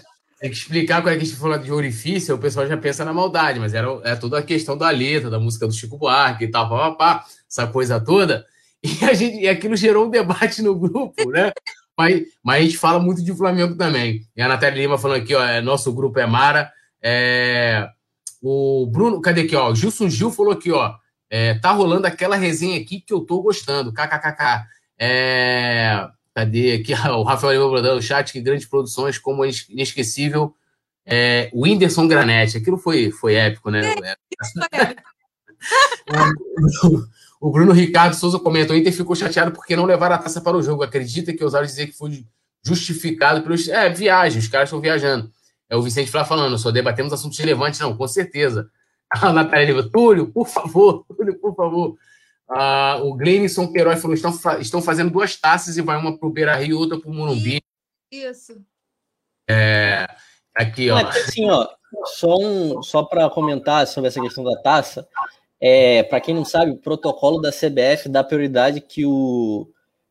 tem que explicar quando é que a gente fala de orifício, o pessoal já pensa na maldade, mas era é toda a questão da letra, da música do Chico Buarque e tal, pá, pá, pá, essa coisa toda. E, a gente, e aquilo gerou um debate no grupo, né? mas, mas a gente fala muito de Flamengo também. E a Natália Lima falando aqui, ó, é, nosso grupo é Mara. É, o Bruno, cadê aqui, ó? Gilson Gil falou aqui, ó. É, tá rolando aquela resenha aqui que eu tô gostando. KKKK. É, Cadê aqui? O Rafael Lima mandando no chat que grandes produções como inesquecível é, o Whindersson Granete. Aquilo foi, foi épico, né? É, o, o Bruno Ricardo Souza comentou: o Inter ficou chateado porque não levaram a taça para o jogo. Acredita que ousaram dizer que foi justificado pelos. É, viagem, os caras estão viajando. É o Vicente Flá falando, só debatemos assuntos relevantes, não, com certeza. A Natália Lima, Túlio, por favor, Túlio, por favor. Ah, o Gleison Queiroz falou: estão, estão fazendo duas taças e vai uma para o Beira Rio e outra para o Morumbi. Isso. É, aqui, ó. Mas, assim, ó, só, um, só para comentar sobre essa questão da taça, é, para quem não sabe, o protocolo da CBF dá prioridade que o,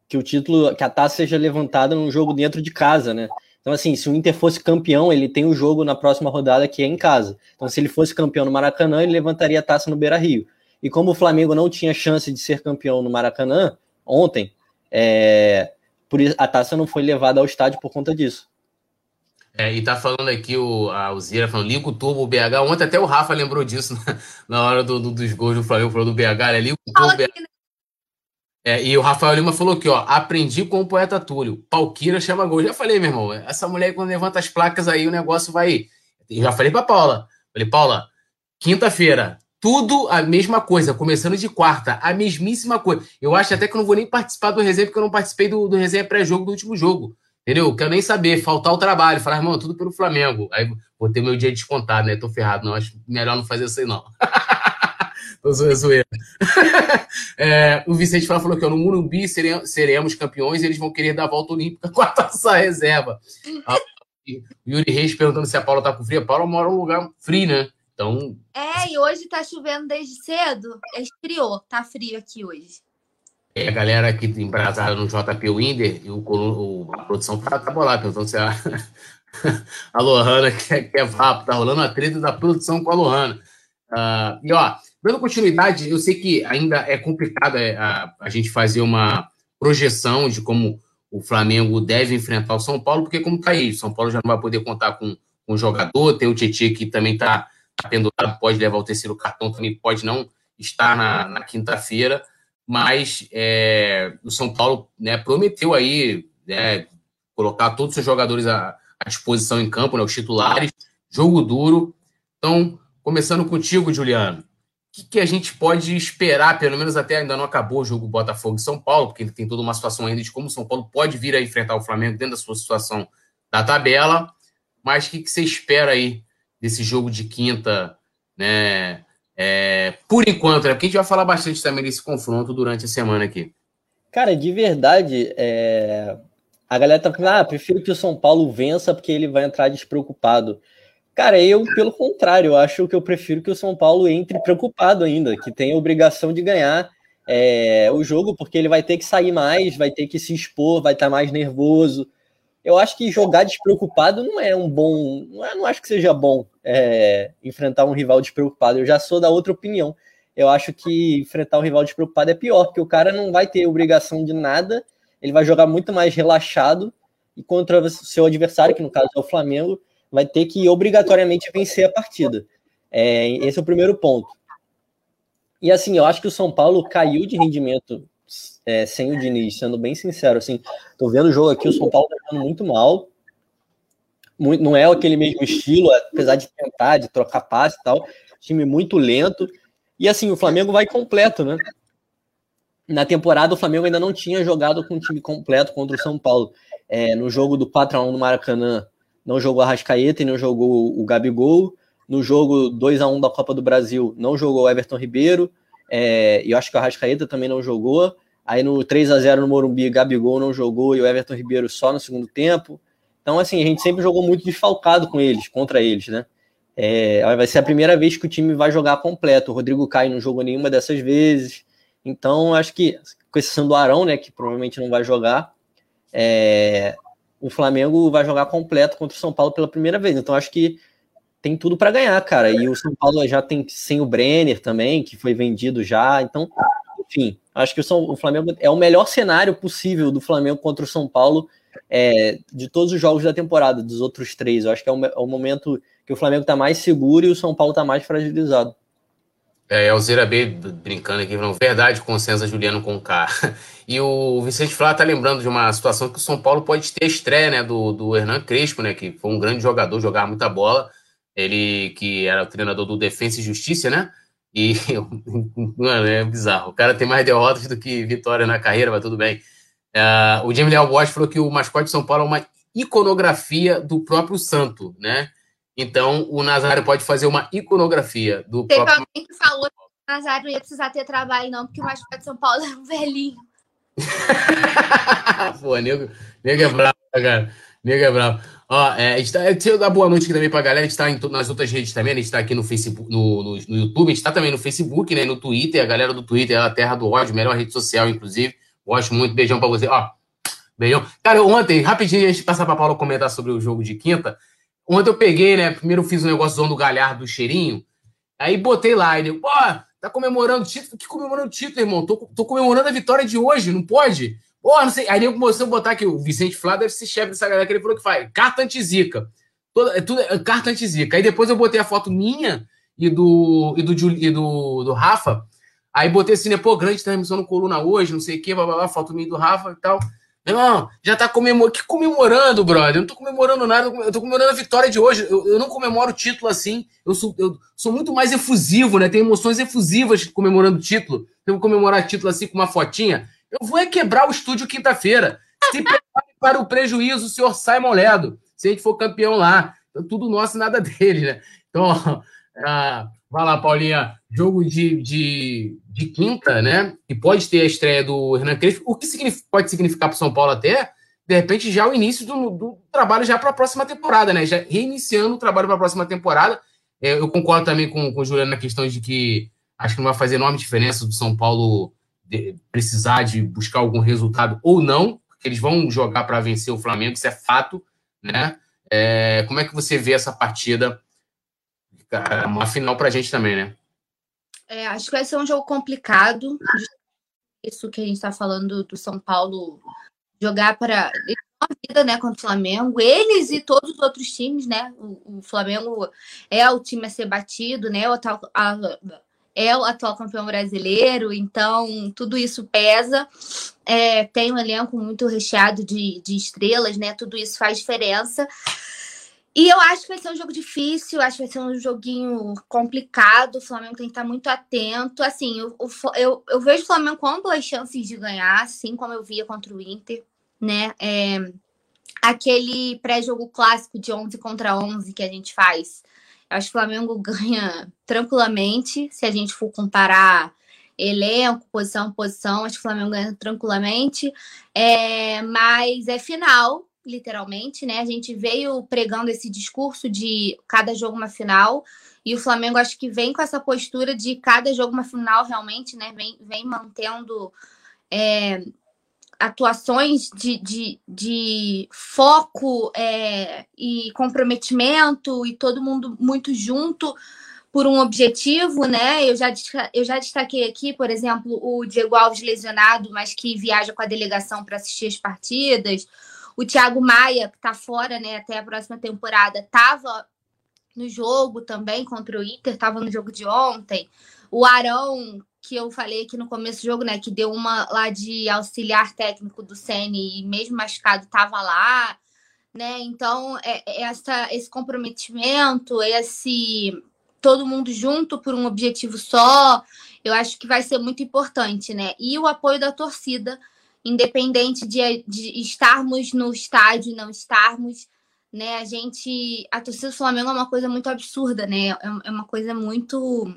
que o título, que a taça seja levantada num jogo dentro de casa, né? Então, assim, se o Inter fosse campeão, ele tem o jogo na próxima rodada que é em casa. Então, se ele fosse campeão no Maracanã, ele levantaria a taça no Beira Rio. E como o Flamengo não tinha chance de ser campeão no Maracanã ontem, é, por isso, a taça não foi levada ao estádio por conta disso. É, e tá falando aqui o, a Uzira falando, liga o turbo, o BH. Ontem até o Rafa lembrou disso na, na hora do, do, dos gols do Flamengo, falou do BH, né? Liga o turbo, BH. É, e o Rafael Lima falou aqui, ó, aprendi com o poeta Túlio, Palquira chama gol. Já falei, meu irmão, essa mulher quando levanta as placas aí, o negócio vai... Eu já falei pra Paula, falei, Paula, quinta-feira, tudo a mesma coisa, começando de quarta, a mesmíssima coisa. Eu acho até que eu não vou nem participar do resenha, porque eu não participei do, do resenha pré-jogo do último jogo. Entendeu? Quero nem saber, faltar o trabalho, falar, irmão, tudo pelo Flamengo. Aí vou ter meu dia descontado, né? Tô ferrado, não. Acho melhor não fazer isso aí, não. Zoeira. é, o Vicente Fala falou que no Murumbi seremos, seremos campeões e eles vão querer dar a volta olímpica com a taça reserva. Ah, Yuri Reis perguntando se a Paula tá com frio. A Paula mora num lugar frio, né? Então. É, e hoje tá chovendo desde cedo. Esfriou, tá frio aqui hoje. É, a galera aqui embrasada no JP Winder, e o, o, a produção tá, tá bolada, então se a, a Lohana quer, quer vapo, tá rolando a treta da produção com a Lohana. Uh, e ó, dando continuidade, eu sei que ainda é complicado é, a, a gente fazer uma projeção de como o Flamengo deve enfrentar o São Paulo, porque como tá aí, o São Paulo já não vai poder contar com, com o jogador, tem o Tietchan que também tá, tá pendurado, pode levar o terceiro cartão, também pode não estar na, na quinta-feira mas é, o São Paulo né, prometeu aí né, colocar todos os jogadores à, à, disposição em campo, né, os titulares, jogo duro. Então, começando contigo, Juliano, que, que, a gente pode esperar, pelo menos até ainda não acabou o jogo Botafogo e São Paulo, porque tem toda uma situação ainda de como o São Paulo pode vir a enfrentar o Flamengo dentro da sua situação da tabela, mas o que, que você espera aí desse jogo de quinta, né? É, por enquanto, né? Porque a gente vai falar bastante também desse confronto durante a semana aqui. Cara, de verdade, é... a galera tá falando, ah, prefiro que o São Paulo vença porque ele vai entrar despreocupado. Cara, eu, pelo contrário, acho que eu prefiro que o São Paulo entre preocupado ainda, que tenha a obrigação de ganhar é, o jogo, porque ele vai ter que sair mais, vai ter que se expor, vai estar tá mais nervoso eu acho que jogar despreocupado não é um bom. Não, é, não acho que seja bom é, enfrentar um rival despreocupado. Eu já sou da outra opinião. Eu acho que enfrentar um rival despreocupado é pior, porque o cara não vai ter obrigação de nada, ele vai jogar muito mais relaxado, e contra o seu adversário, que no caso é o Flamengo, vai ter que obrigatoriamente vencer a partida. É, esse é o primeiro ponto. E assim, eu acho que o São Paulo caiu de rendimento é, sem o Diniz, sendo bem sincero, assim, tô vendo o jogo aqui, o São Paulo tá jogando muito mal, muito, não é aquele mesmo estilo, apesar de tentar, de trocar passe e tal, time muito lento, e assim, o Flamengo vai completo, né? Na temporada, o Flamengo ainda não tinha jogado com um time completo contra o São Paulo. É, no jogo do 4x1 no Maracanã, não jogou a Rascaeta e não jogou o Gabigol. No jogo 2 a 1 da Copa do Brasil, não jogou o Everton Ribeiro. É, e eu acho que o Arrascaeta também não jogou. Aí no 3 a 0 no Morumbi, Gabigol não jogou e o Everton Ribeiro só no segundo tempo. Então, assim, a gente sempre jogou muito desfalcado com eles, contra eles, né? É, vai ser a primeira vez que o time vai jogar completo. O Rodrigo Caio não jogou nenhuma dessas vezes. Então, acho que, com exceção do Arão, né, que provavelmente não vai jogar, é, o Flamengo vai jogar completo contra o São Paulo pela primeira vez. Então, acho que tem tudo para ganhar, cara. E o São Paulo já tem sem o Brenner também, que foi vendido já. Então, enfim, acho que o, São, o Flamengo é o melhor cenário possível do Flamengo contra o São Paulo é, de todos os jogos da temporada, dos outros três. Eu acho que é o, é o momento que o Flamengo está mais seguro e o São Paulo está mais fragilizado. É, é o Zira B brincando aqui, não, verdade, consenso Juliano com K. E o Vicente Flá tá lembrando de uma situação que o São Paulo pode ter estreia, né, do, do Hernan Crespo, né, que foi um grande jogador, jogava muita bola, ele que era o treinador do Defensa e Justiça, né, E, mano, é bizarro. O cara tem mais derrotas do que vitória na carreira, mas tudo bem. Uh, o Jamie Leal Bosch falou que o mascote de São Paulo é uma iconografia do próprio santo, né? Então, o Nazário pode fazer uma iconografia do Teve próprio... alguém que falou que o Nazário não ia precisar ter trabalho, não, porque o mascote de São Paulo é um velhinho. Pô, nego, nego é bravo, cara. Nego é bravo. Ó, é, a gente tá, deixa eu dar boa noite aqui também pra galera. A gente tá em, nas outras redes também, a gente tá aqui no Facebook, no, no, no, YouTube, a gente tá também no Facebook, né? No Twitter, a galera do Twitter é a terra do ódio, melhor rede social, inclusive. Gosto muito, beijão pra você. Ó, beijão. Cara, ontem, rapidinho, a gente passar pra Paula comentar sobre o jogo de quinta. Ontem eu peguei, né? Primeiro eu fiz um negócio do Galhardo do cheirinho. Aí botei lá, ele, pô, tá comemorando o título? Que comemorando o título, irmão? Tô, tô comemorando a vitória de hoje, não pode? Pô, não sei. Aí eu comecei a botar aqui, o Vicente Flá deve ser chefe dessa galera que ele falou que faz. Carta antizica. Toda, é tudo é carta antizica. Aí depois eu botei a foto minha e do, e do, e do, do Rafa. Aí botei assim, né? Pô, grande transmissão no Coluna hoje, não sei o quê, blá, blá, blá, foto minha do Rafa e tal. Meu irmão, já tá comemorando. Que comemorando, brother? Eu não tô comemorando nada, eu tô comemorando a vitória de hoje. Eu, eu não comemoro o título assim. Eu sou, eu sou muito mais efusivo, né? Tem emoções efusivas comemorando o título. Eu vou comemorar título assim com uma fotinha. Eu vou é quebrar o estúdio quinta-feira. Se prepare para o prejuízo, senhor Simon Ledo. Se a gente for campeão lá. Então, tudo nosso e nada dele, né? Então, ah, vai lá, Paulinha. Jogo de, de, de quinta, né? E pode ter a estreia do Hernan Crespo. O que significa, pode significar para o São Paulo até, de repente, já o início do, do trabalho já para a próxima temporada, né? Já reiniciando o trabalho para a próxima temporada. É, eu concordo também com, com o Juliano na questão de que acho que não vai fazer enorme diferença do São Paulo de, precisar de buscar algum resultado ou não, porque eles vão jogar para vencer o Flamengo, isso é fato, né? É, como é que você vê essa partida? Uma final para a gente também, né? É, acho que vai ser um jogo complicado. Isso que a gente está falando do São Paulo jogar para a vida, né, contra o Flamengo. Eles e todos os outros times, né? O, o Flamengo é o time a ser batido, né? O, a, é o atual campeão brasileiro, então tudo isso pesa. É, tem um elenco muito recheado de, de estrelas, né? Tudo isso faz diferença. E eu acho que vai ser um jogo difícil, acho que vai ser um joguinho complicado. O Flamengo tem que estar muito atento. Assim, eu, eu, eu vejo o Flamengo com amplas chances de ganhar, assim como eu via contra o Inter, né? É, aquele pré-jogo clássico de 11 contra 11 que a gente faz Acho que o Flamengo ganha tranquilamente, se a gente for comparar elenco, posição posição, acho que o Flamengo ganha tranquilamente. É, mas é final, literalmente, né? A gente veio pregando esse discurso de cada jogo uma final. E o Flamengo acho que vem com essa postura de cada jogo uma final, realmente, né? Vem, vem mantendo é, atuações de, de, de foco é, e comprometimento e todo mundo muito junto por um objetivo, né? Eu já, eu já destaquei aqui, por exemplo, o Diego Alves lesionado, mas que viaja com a delegação para assistir as partidas. O Thiago Maia, que está fora né, até a próxima temporada, estava no jogo também contra o Inter, estava no jogo de ontem. O Arão, que eu falei aqui no começo do jogo, né? Que deu uma lá de auxiliar técnico do Sene e mesmo machucado estava lá, né? Então, é, é, essa, esse comprometimento, esse todo mundo junto por um objetivo só, eu acho que vai ser muito importante, né? E o apoio da torcida, independente de, de estarmos no estádio, não estarmos, né? A gente. A torcida do Flamengo é uma coisa muito absurda, né? É, é uma coisa muito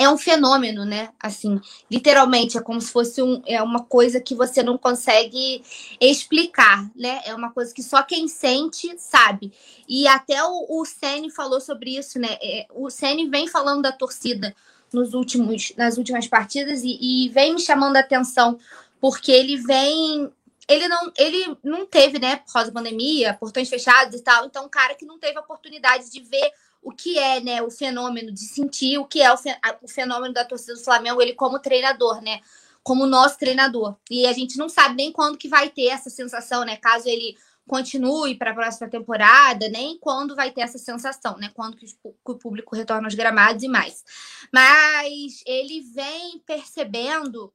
é um fenômeno, né? Assim, literalmente, é como se fosse um, é uma coisa que você não consegue explicar, né? É uma coisa que só quem sente sabe. E até o, o Sene falou sobre isso, né? É, o Sene vem falando da torcida nos últimos, nas últimas partidas e, e vem me chamando a atenção, porque ele vem ele não, ele não teve, né, por causa da pandemia, portões fechados e tal. Então, um cara que não teve a oportunidade de ver o que é, né, o fenômeno de sentir o que é o, fenômeno da torcida do Flamengo, ele como treinador, né? Como nosso treinador. E a gente não sabe nem quando que vai ter essa sensação, né? Caso ele continue para a próxima temporada, nem quando vai ter essa sensação, né? Quando que o público retorna aos gramados e mais. Mas ele vem percebendo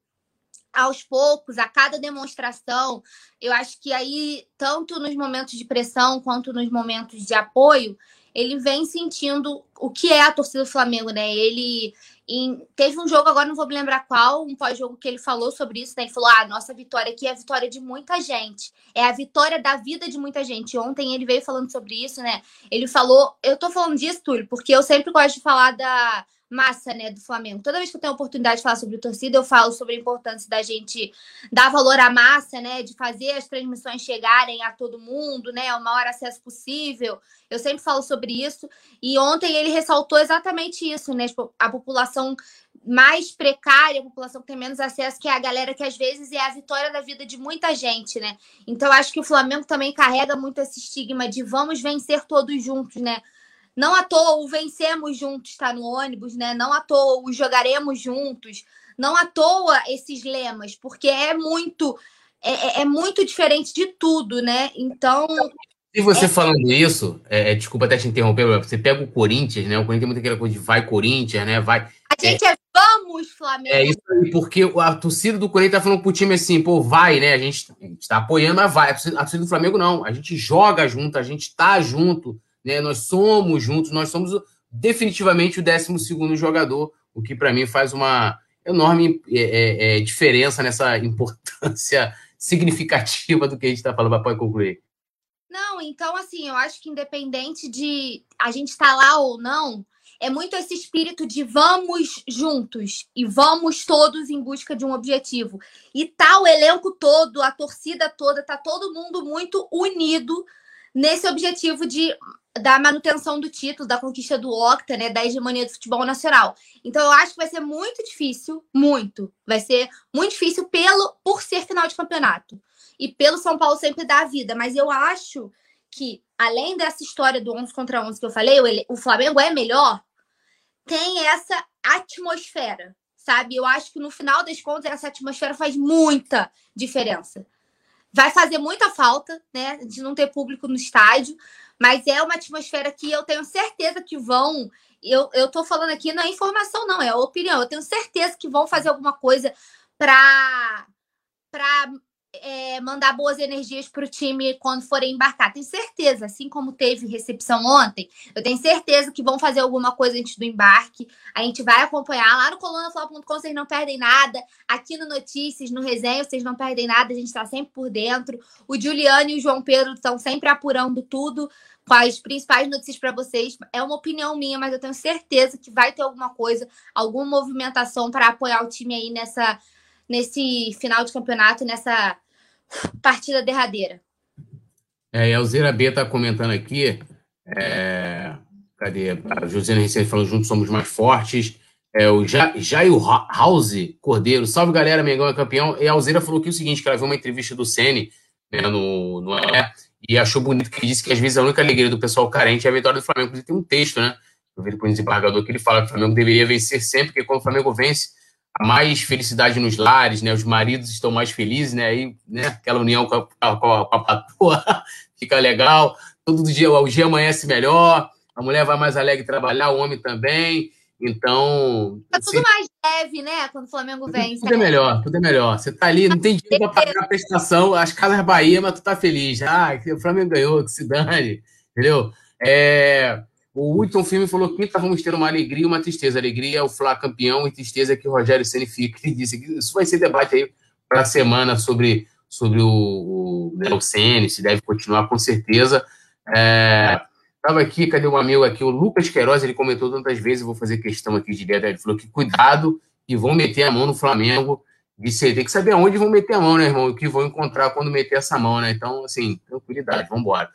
aos poucos, a cada demonstração, eu acho que aí, tanto nos momentos de pressão quanto nos momentos de apoio, ele vem sentindo o que é a torcida do Flamengo, né? Ele em, teve um jogo, agora não vou me lembrar qual, um pós-jogo que ele falou sobre isso, né? Ele falou: ah, nossa vitória aqui é a vitória de muita gente. É a vitória da vida de muita gente. Ontem ele veio falando sobre isso, né? Ele falou, eu tô falando disso, Túlio, porque eu sempre gosto de falar da massa, né, do Flamengo. Toda vez que eu tenho a oportunidade de falar sobre torcida, eu falo sobre a importância da gente dar valor à massa, né, de fazer as transmissões chegarem a todo mundo, né, o maior acesso possível. Eu sempre falo sobre isso. E ontem ele ressaltou exatamente isso, né, tipo, a população mais precária, a população que tem menos acesso, que é a galera que às vezes é a vitória da vida de muita gente, né? Então acho que o Flamengo também carrega muito esse estigma de vamos vencer todos juntos, né? Não à toa o vencemos juntos está no ônibus, né? Não à toa o jogaremos juntos. Não à toa esses lemas, porque é muito é, é, é muito diferente de tudo, né? Então. E você é... falando isso, é, é, desculpa até te interromper, você pega o Corinthians, né? O Corinthians tem muita aquela coisa de vai Corinthians, né? Vai. A gente é, vamos, Flamengo. É isso aí, porque a torcida do Corinthians tá falando pro time assim, pô, vai, né? A gente, a gente tá apoiando, mas vai. A torcida do Flamengo não. A gente joga junto, a gente tá junto né? Nós somos juntos, nós somos definitivamente o 12 jogador, o que para mim faz uma enorme é, é, é, diferença nessa importância significativa do que a gente está falando. Pode concluir. Não, então assim, eu acho que independente de a gente estar tá lá ou não, é muito esse espírito de vamos juntos e vamos todos em busca de um objetivo. E tá o elenco todo, a torcida toda, tá todo mundo muito unido nesse objetivo de da manutenção do título, da conquista do Octa, né, da hegemonia do futebol nacional. Então eu acho que vai ser muito difícil, muito. Vai ser muito difícil pelo por ser final de campeonato e pelo São Paulo sempre dar a vida, mas eu acho que além dessa história do 11 contra 11 que eu falei, o, o Flamengo é melhor, tem essa atmosfera, sabe? Eu acho que no final das contas essa atmosfera faz muita diferença. Vai fazer muita falta, né, de não ter público no estádio, mas é uma atmosfera que eu tenho certeza que vão. Eu, eu tô falando aqui, não é informação, não, é opinião. Eu tenho certeza que vão fazer alguma coisa para é, mandar boas energias para o time quando forem embarcar. Tenho certeza, assim como teve recepção ontem, eu tenho certeza que vão fazer alguma coisa antes do embarque. A gente vai acompanhar lá no colunafla.com, vocês não perdem nada. Aqui no Notícias, no Resenha, vocês não perdem nada, a gente está sempre por dentro. O Juliano e o João Pedro estão sempre apurando tudo com as principais notícias para vocês. É uma opinião minha, mas eu tenho certeza que vai ter alguma coisa, alguma movimentação para apoiar o time aí nessa nesse final de campeonato, nessa partida derradeira. É, a Alzira B está comentando aqui. É, cadê? A Josiana Recente falando juntos somos mais fortes. É, o Jair House Cordeiro, salve galera, Mengão é campeão. E a Alzira falou aqui o seguinte: que ela viu uma entrevista do Sene né, no, no é, e achou bonito que disse que às vezes a única alegria do pessoal carente é a vitória do Flamengo. Inclusive, tem um texto, né? Eu vi depois desembargador que ele fala que o Flamengo deveria vencer sempre, porque quando o Flamengo vence, há mais felicidade nos lares, né? Os maridos estão mais felizes, né? Aí, né? Aquela união com a, com a, com a patroa fica legal. Todo dia o dia amanhece melhor, a mulher vai mais alegre trabalhar, o homem também. Então. Tá tudo assim, mais leve, né? Quando o Flamengo vence. Tudo é melhor, tudo é melhor. Você tá ali, não tem dinheiro para pagar a prestação, as casas Bahia, mas tu tá feliz. Ah, o Flamengo ganhou, que se dane. Entendeu? É. O Hudson Filme falou que quinta vamos ter uma alegria e uma tristeza. Alegria é o Flá campeão e tristeza é que o Rogério Ceni fica. Ele disse que isso vai ser debate aí para a semana sobre, sobre o, o, o Ceni, se deve continuar com certeza. É, tava aqui, cadê um amigo aqui? O Lucas Queiroz, ele comentou tantas vezes, vou fazer questão aqui de ler, ele falou que cuidado e vão meter a mão no Flamengo. Disse, tem que saber aonde vão meter a mão, né, irmão? O que vão encontrar quando meter essa mão, né? Então, assim, tranquilidade, vamos embora.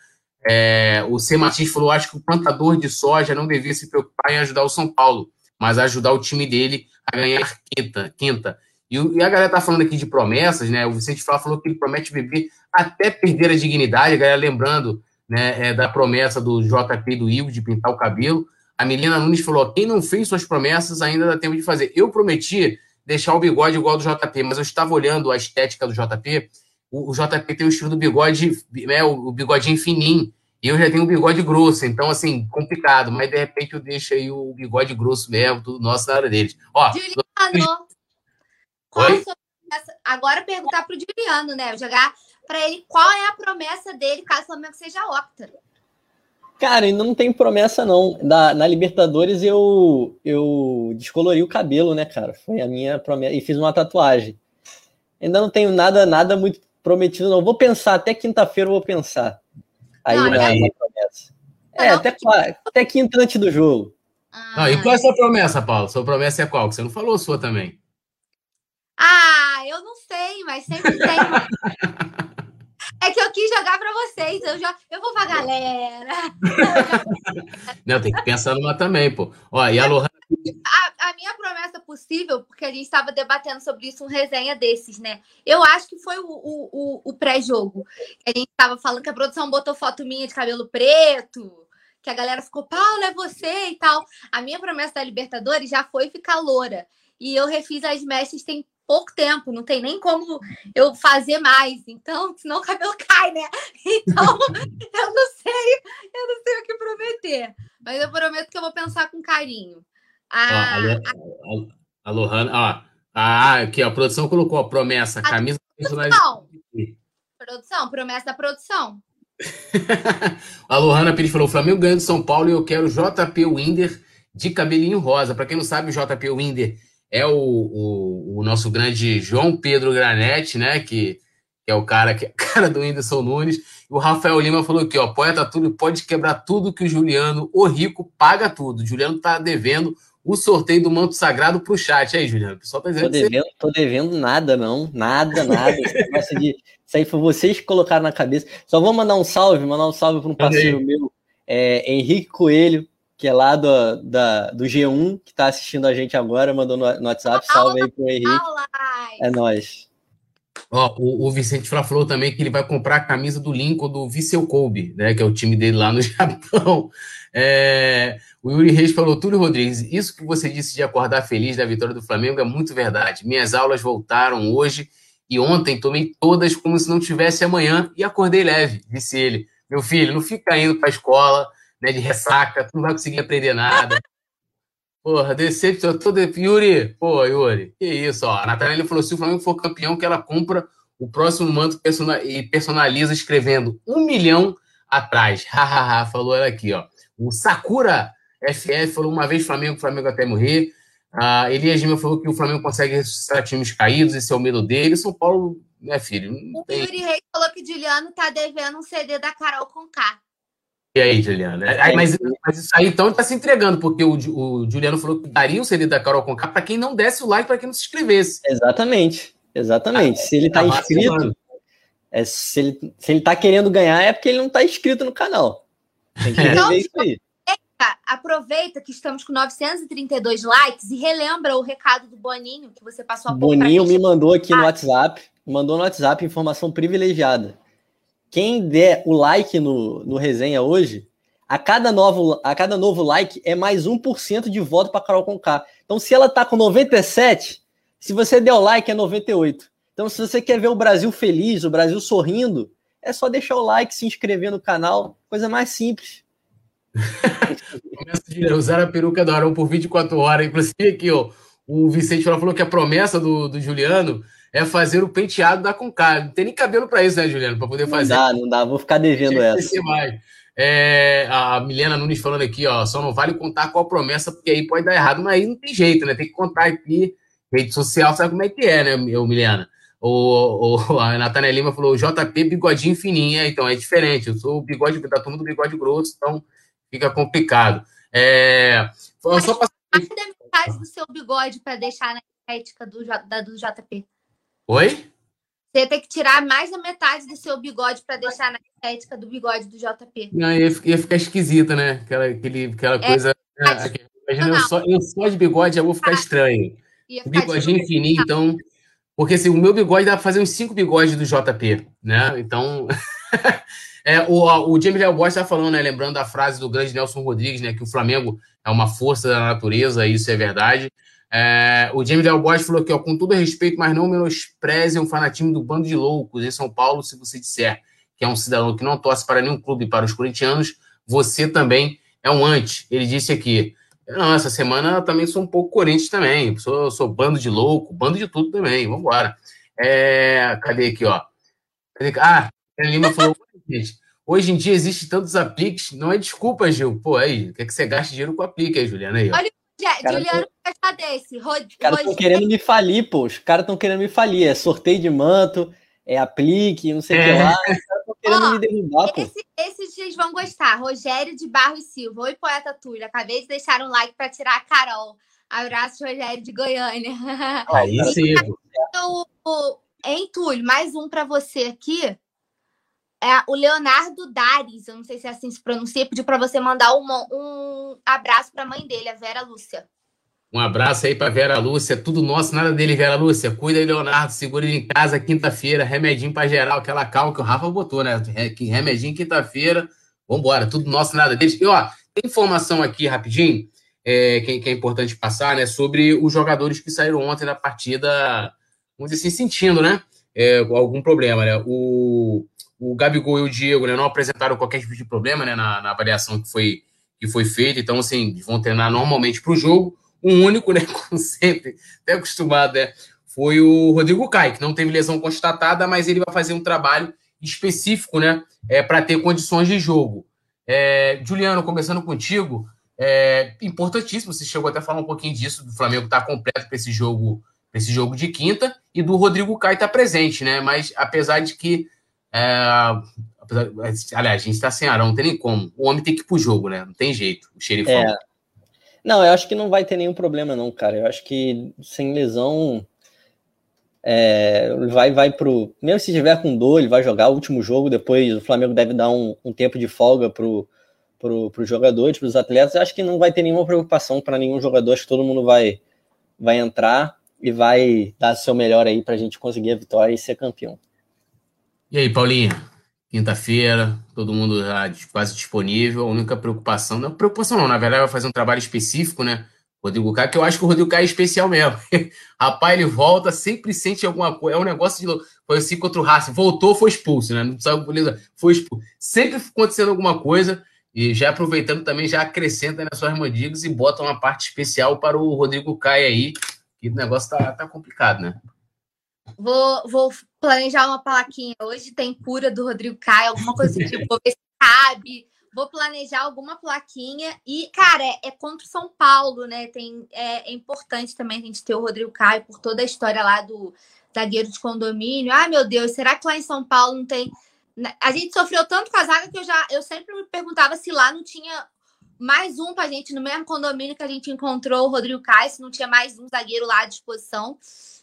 É, o C. Martins falou: acho que o plantador de soja não devia se preocupar em ajudar o São Paulo, mas ajudar o time dele a ganhar quinta. quinta. E, e a galera tá falando aqui de promessas, né? O Vicente Flá falou que ele promete beber até perder a dignidade. A galera lembrando né, é, da promessa do JP do Igor de pintar o cabelo. A Milena Nunes falou: quem não fez suas promessas ainda dá tempo de fazer. Eu prometi deixar o bigode igual do JP, mas eu estava olhando a estética do JP o, o JP tem o estilo do bigode, né, o, o bigodinho fininho, e eu já tenho um bigode grosso, então, assim, complicado, mas de repente eu deixo aí o bigode grosso mesmo, tudo nosso na área deles. Ó, Juliano, Oi? agora perguntar para o Juliano, né? Jogar para ele qual é a promessa dele caso o Flamengo seja octa. Cara, ainda não tem promessa, não. Da, na Libertadores eu, eu descolori o cabelo, né, cara? Foi a minha promessa. E fiz uma tatuagem. Ainda não tenho nada, nada muito prometido, não. Vou pensar, até quinta-feira eu vou pensar. Aí não, na, na promessa. É, até, até quinta antes do jogo. Ah. Não, e qual é a sua promessa, Paulo? Sua promessa é qual? Que você não falou sua também. Ah, eu não sei, mas sempre tem. É que eu quis jogar para vocês. Eu, já, eu vou pra galera. Não, tem que pensar numa também, pô. Ó, e a Lohana. A, a, minha promessa possível, porque a gente estava debatendo sobre isso, um resenha desses, né? Eu acho que foi o, o, o, o pré-jogo. A gente estava falando que a produção botou foto minha de cabelo preto, que a galera ficou, Paulo, é você e tal. A minha promessa da Libertadores já foi ficar loura. E eu refiz as mechas tem pouco tempo, não tem nem como eu fazer mais. Então, senão o cabelo cai, né? Então, eu não sei, eu não sei o que prometer. Mas eu prometo que eu vou pensar com carinho. A, ó, a, a, Lohana, ó, ah, aqui, a produção colocou a promessa, a camisa produção. produção, promessa da produção. a Lohana Pires falou: Flamengo ganha de São Paulo e eu quero JP Winder de cabelinho rosa. Para quem não sabe, o JP Winder é o, o, o, nosso grande João Pedro Granete, né? Que, que é o cara que é cara do Whindersson Nunes. O Rafael Lima falou aqui, ó, poeta tudo pode quebrar tudo que o Juliano, o rico, paga tudo. O Juliano tá devendo o sorteio do manto sagrado pro chat. Aí, Juliano, o pessoal tá dizendo. Tô devendo, você... tô devendo nada, não. Nada, nada. de... Isso aí foi vocês que colocaram na cabeça. Só vou mandar um salve, mandar um salve para um parceiro meu, é, Henrique Coelho, que é lá do, da, do G1, que está assistindo a gente agora, mandou no, no WhatsApp. Salve aí pro Henrique. É nóis. Ó, o, o Vicente Flá falou também que ele vai comprar a camisa do Lincoln do Viseu Kobe, né? Que é o time dele lá no Japão. É, o Yuri Reis falou, Túlio Rodrigues, isso que você disse de acordar feliz da vitória do Flamengo é muito verdade. Minhas aulas voltaram hoje e ontem tomei todas como se não tivesse amanhã e acordei leve, disse ele. Meu filho, não fica indo para a escola né, de ressaca, tu não vai conseguir aprender nada. Porra, decepção toda. Yuri, pô, Yuri, que isso, ó. A Natália falou: se o Flamengo for campeão, que ela compra o próximo manto e personaliza escrevendo um milhão atrás. Hahaha, falou ela aqui, ó. O Sakura FF falou uma vez Flamengo, Flamengo até morrer. A Elias Lima falou que o Flamengo consegue ressuscitar times caídos, esse é o medo dele. São Paulo, né, filho? O. Yuri Reis falou que Juliano tá devendo um CD da Carol Conká. E aí, Juliano? Aí, mas, mas, isso aí então está se entregando, porque o, o, Juliano falou que daria o CD da Carol Conká para quem não desse o like, para quem não se inscrevesse. Exatamente, exatamente. Ah, se ele está tá inscrito, é, se, ele, se ele tá querendo ganhar, é porque ele não está inscrito no canal. Tem que então, isso aí. Aproveita que estamos com 932 likes e relembra o recado do Boninho que você passou a pouco. Boninho me mandou aqui no WhatsApp, mandou no WhatsApp informação privilegiada. Quem der o like no, no resenha hoje, a cada, novo, a cada novo like é mais 1% de voto para Carol Conká. Então, se ela tá com 97, se você der o like, é 98. Então, se você quer ver o Brasil feliz, o Brasil sorrindo, é só deixar o like, se inscrever no canal, coisa mais simples. A usar a peruca do Arão por 24 horas. Inclusive, aqui, ó, o Vicente falou que a promessa do, do Juliano é fazer o penteado da Concar. Não tem nem cabelo para isso, né, Juliano? Para poder fazer. Não dá, não dá. Vou ficar devendo essa. Mais. É, a Milena Nunes falando aqui, ó, só não vale contar qual promessa, porque aí pode dar errado, mas aí não tem jeito, né? Tem que contar aqui, rede social, sabe como é que é, né, meu Milena? O, o, a Natânia Lima falou, JP bigodinho fininho, é, então é diferente, eu sou o bigode da turma do bigode grosso, então fica complicado. É, só pra... metade do seu bigode para deixar na estética do, da, do JP. Oi? Você tem que tirar mais da metade do seu bigode para deixar na estética do bigode do JP. Não, ia, ia ficar esquisita, né? Aquela, aquele, aquela é, coisa. É, imagina, eu só, eu só de bigode já vou ficar estranho. Ficar Bigodinho fininho, então. Porque assim, o meu bigode dá para fazer uns cinco bigodes do JP, né? Então. é, o, o James Léo Bosch está falando, né? Lembrando a frase do grande Nelson Rodrigues, né? Que o Flamengo é uma força da natureza, isso é verdade. É, o James Del Bosch falou aqui, ó, com todo respeito, mas não menospreze o fanatismo do bando de loucos em São Paulo, se você disser que é um cidadão que não torce para nenhum clube para os corintianos, você também é um anti. Ele disse aqui, não, essa semana eu também sou um pouco corinthians também, sou, sou bando de louco, bando de tudo também, vamos embora. É, cadê aqui, ó? Cadê? Ah, a Lima falou, gente, Hoje em dia existem tantos apliques, não é desculpa, Gil. Pô, aí, quer que você gaste dinheiro com aplique aí, Juliana? Aí. Olha o Juliano vai gostar desse. Rod... Os caras estão querendo me falir, pô. Os caras estão querendo me falir. É sorteio de manto, é aplique, não sei o é. que lá. Os caras estão querendo Ó, me derrubar, pô. Esse, esses vocês vão gostar. Rogério de Barros Silva. Oi, poeta Túlio. Acabei de deixar um like para tirar a Carol. Abraço, Rogério de Goiânia. Aí sim. Em Túlio, mais um para você aqui. É o Leonardo Dares, eu não sei se é assim se pronuncia, pediu para você mandar uma, um abraço para a mãe dele, a Vera Lúcia. Um abraço aí para Vera Lúcia, tudo nosso, nada dele, Vera Lúcia. Cuida aí, Leonardo, segura ele em casa quinta-feira, remedinho para geral, aquela calma que o Rafa botou, né? Remedinho quinta-feira, vambora, tudo nosso, nada deles. E ó, tem informação aqui rapidinho, é, que, que, é importante passar, né? Sobre os jogadores que saíram ontem da partida, vamos dizer assim, sentindo, né? É, algum problema, né? O, o Gabigol e o Diego né, não apresentaram qualquer tipo de problema né, na, na avaliação que foi, que foi feita, então, assim, vão treinar normalmente para o jogo. Um único, né, como sempre, até acostumado, né, foi o Rodrigo Caio, que não teve lesão constatada, mas ele vai fazer um trabalho específico, né, é, para ter condições de jogo. É, Juliano, começando contigo, é importantíssimo, você chegou até a falar um pouquinho disso, do Flamengo estar tá completo para esse jogo, esse jogo de quinta, e do Rodrigo Caio estar tá presente, né? Mas apesar de que. É, aliás, a gente está sem Arão, não tem nem como. O homem tem que ir pro jogo, né? Não tem jeito. O xerifão. É. Não, eu acho que não vai ter nenhum problema, não, cara. Eu acho que sem lesão. É, vai, vai pro. Mesmo se tiver com dor, ele vai jogar o último jogo. Depois o Flamengo deve dar um, um tempo de folga pro, pro, pro jogadores, pros atletas. Eu acho que não vai ter nenhuma preocupação para nenhum jogador. Acho que todo mundo vai, vai entrar e vai dar seu melhor aí para a gente conseguir a vitória e ser campeão. E aí, Paulinho? quinta-feira, todo mundo já quase disponível. A única preocupação, não preocupação não, na verdade vai fazer um trabalho específico, né? Rodrigo Caio, que eu acho que o Rodrigo Caio é especial mesmo. Rapaz, ele volta, sempre sente alguma coisa. É um negócio de. Foi assim contra o Racing. Voltou, foi expulso, né? Não sabe, foi expulso. Sempre acontecendo alguma coisa. E já aproveitando também, já acrescenta nas suas mandíbulas e bota uma parte especial para o Rodrigo Caio aí. Que o negócio tá, tá complicado, né? Vou, vou planejar uma plaquinha. Hoje tem cura do Rodrigo Caio, alguma coisa do tipo, vou ver se cabe. Vou planejar alguma plaquinha. E, cara, é, é contra o São Paulo, né? Tem, é, é, importante também a gente ter o Rodrigo Caio por toda a história lá do zagueiro de condomínio. Ah, meu Deus, será que lá em São Paulo não tem. A gente sofreu tanto com a zaga que eu já eu sempre me perguntava se lá não tinha mais um pra gente no mesmo condomínio que a gente encontrou o Rodrigo Caio, se não tinha mais um zagueiro lá à disposição.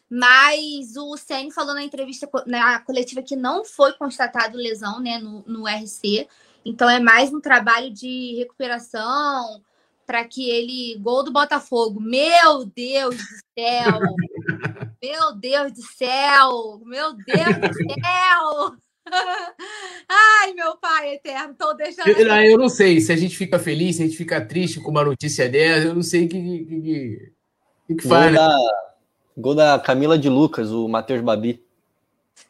Mas o Ceni falou na entrevista na coletiva que não foi constatado lesão né, no, no RC. Então é mais um trabalho de recuperação para que ele. Gol do Botafogo. Meu Deus do céu! Meu Deus do céu! Meu Deus do céu! Ai, meu pai eterno, tô deixando. Eu, eu, não sei se a gente fica feliz, se a gente fica triste com uma notícia dessa, eu não sei o que, que, que, que faz. Né? Gol da Camila de Lucas, o Matheus Babi.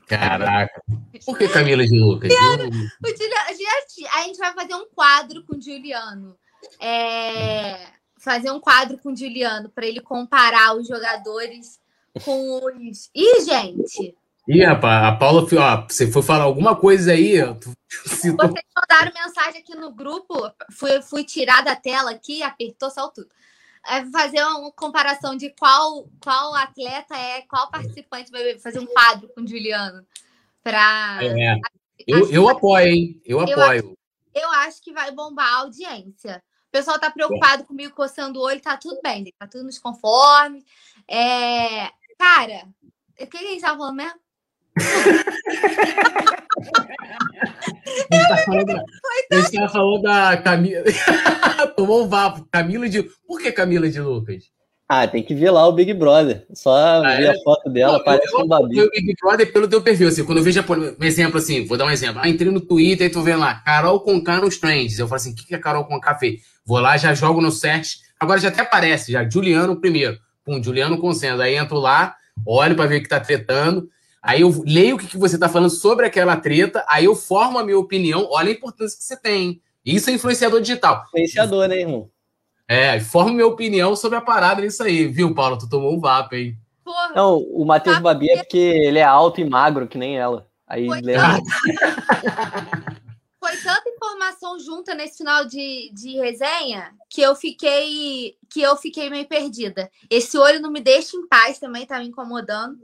Caraca. Por que Camila de Lucas? o Juliano, a gente vai fazer um quadro com o Juliano. É, fazer um quadro com o Juliano para ele comparar os jogadores com os. Ih, gente! Ih, rapaz, a Paula, ó, você foi falar alguma coisa aí. Vocês mandaram mensagem aqui no grupo, fui, fui tirar da tela aqui, apertou, saiu tudo fazer uma comparação de qual, qual atleta é, qual participante vai fazer um quadro com o Juliano. Pra... É. Eu, eu apoio, hein? Eu, eu apoio. Acho, eu acho que vai bombar a audiência. O pessoal tá preocupado é. comigo coçando o olho, tá tudo bem, tá tudo nos conformes. É... Cara, o que a gente tava falando mesmo? A gente estava falando da Camila. Tomou um vapo. Camila de. Por que Camila de Lucas? Ah, tem que ver lá o Big Brother. Só ah, ver é? a foto dela, Pô, parece eu, um babi. O Big Brother pelo teu perfil. Assim, quando eu vejo um exemplo assim, vou dar um exemplo. Ah, entrei no Twitter e tô vendo lá, Carol Conká nos trends. Eu falo assim, o que, que a Carol Conká fez? Vou lá, já jogo no search. Agora já até aparece, já. Juliano primeiro. Pum, Juliano consenso. Aí entro lá, olho para ver o que tá tretando. Aí eu leio o que, que você está falando sobre aquela treta, aí eu formo a minha opinião. Olha a importância que você tem. Isso é influenciador digital. Influenciador, né, irmão? É, formo minha opinião sobre a parada nisso aí, viu, Paulo? Tu tomou um vapo, hein? Porra, Não, o Matheus Babi é porque ele é alto e magro, que nem ela. Aí foi, lembra. foi tanta informação junta nesse final de, de resenha que eu fiquei que eu fiquei meio perdida. Esse olho não me deixa em paz também, tá me incomodando.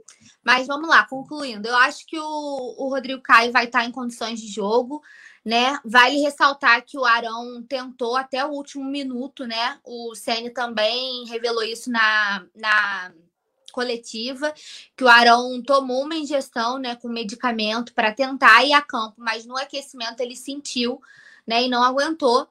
Mas vamos lá, concluindo. Eu acho que o, o Rodrigo Caio vai estar em condições de jogo, né? Vale ressaltar que o Arão tentou até o último minuto, né? O Ceni também revelou isso na, na coletiva, que o Arão tomou uma ingestão, né, com medicamento para tentar ir a campo, mas no aquecimento ele sentiu, né, e não aguentou.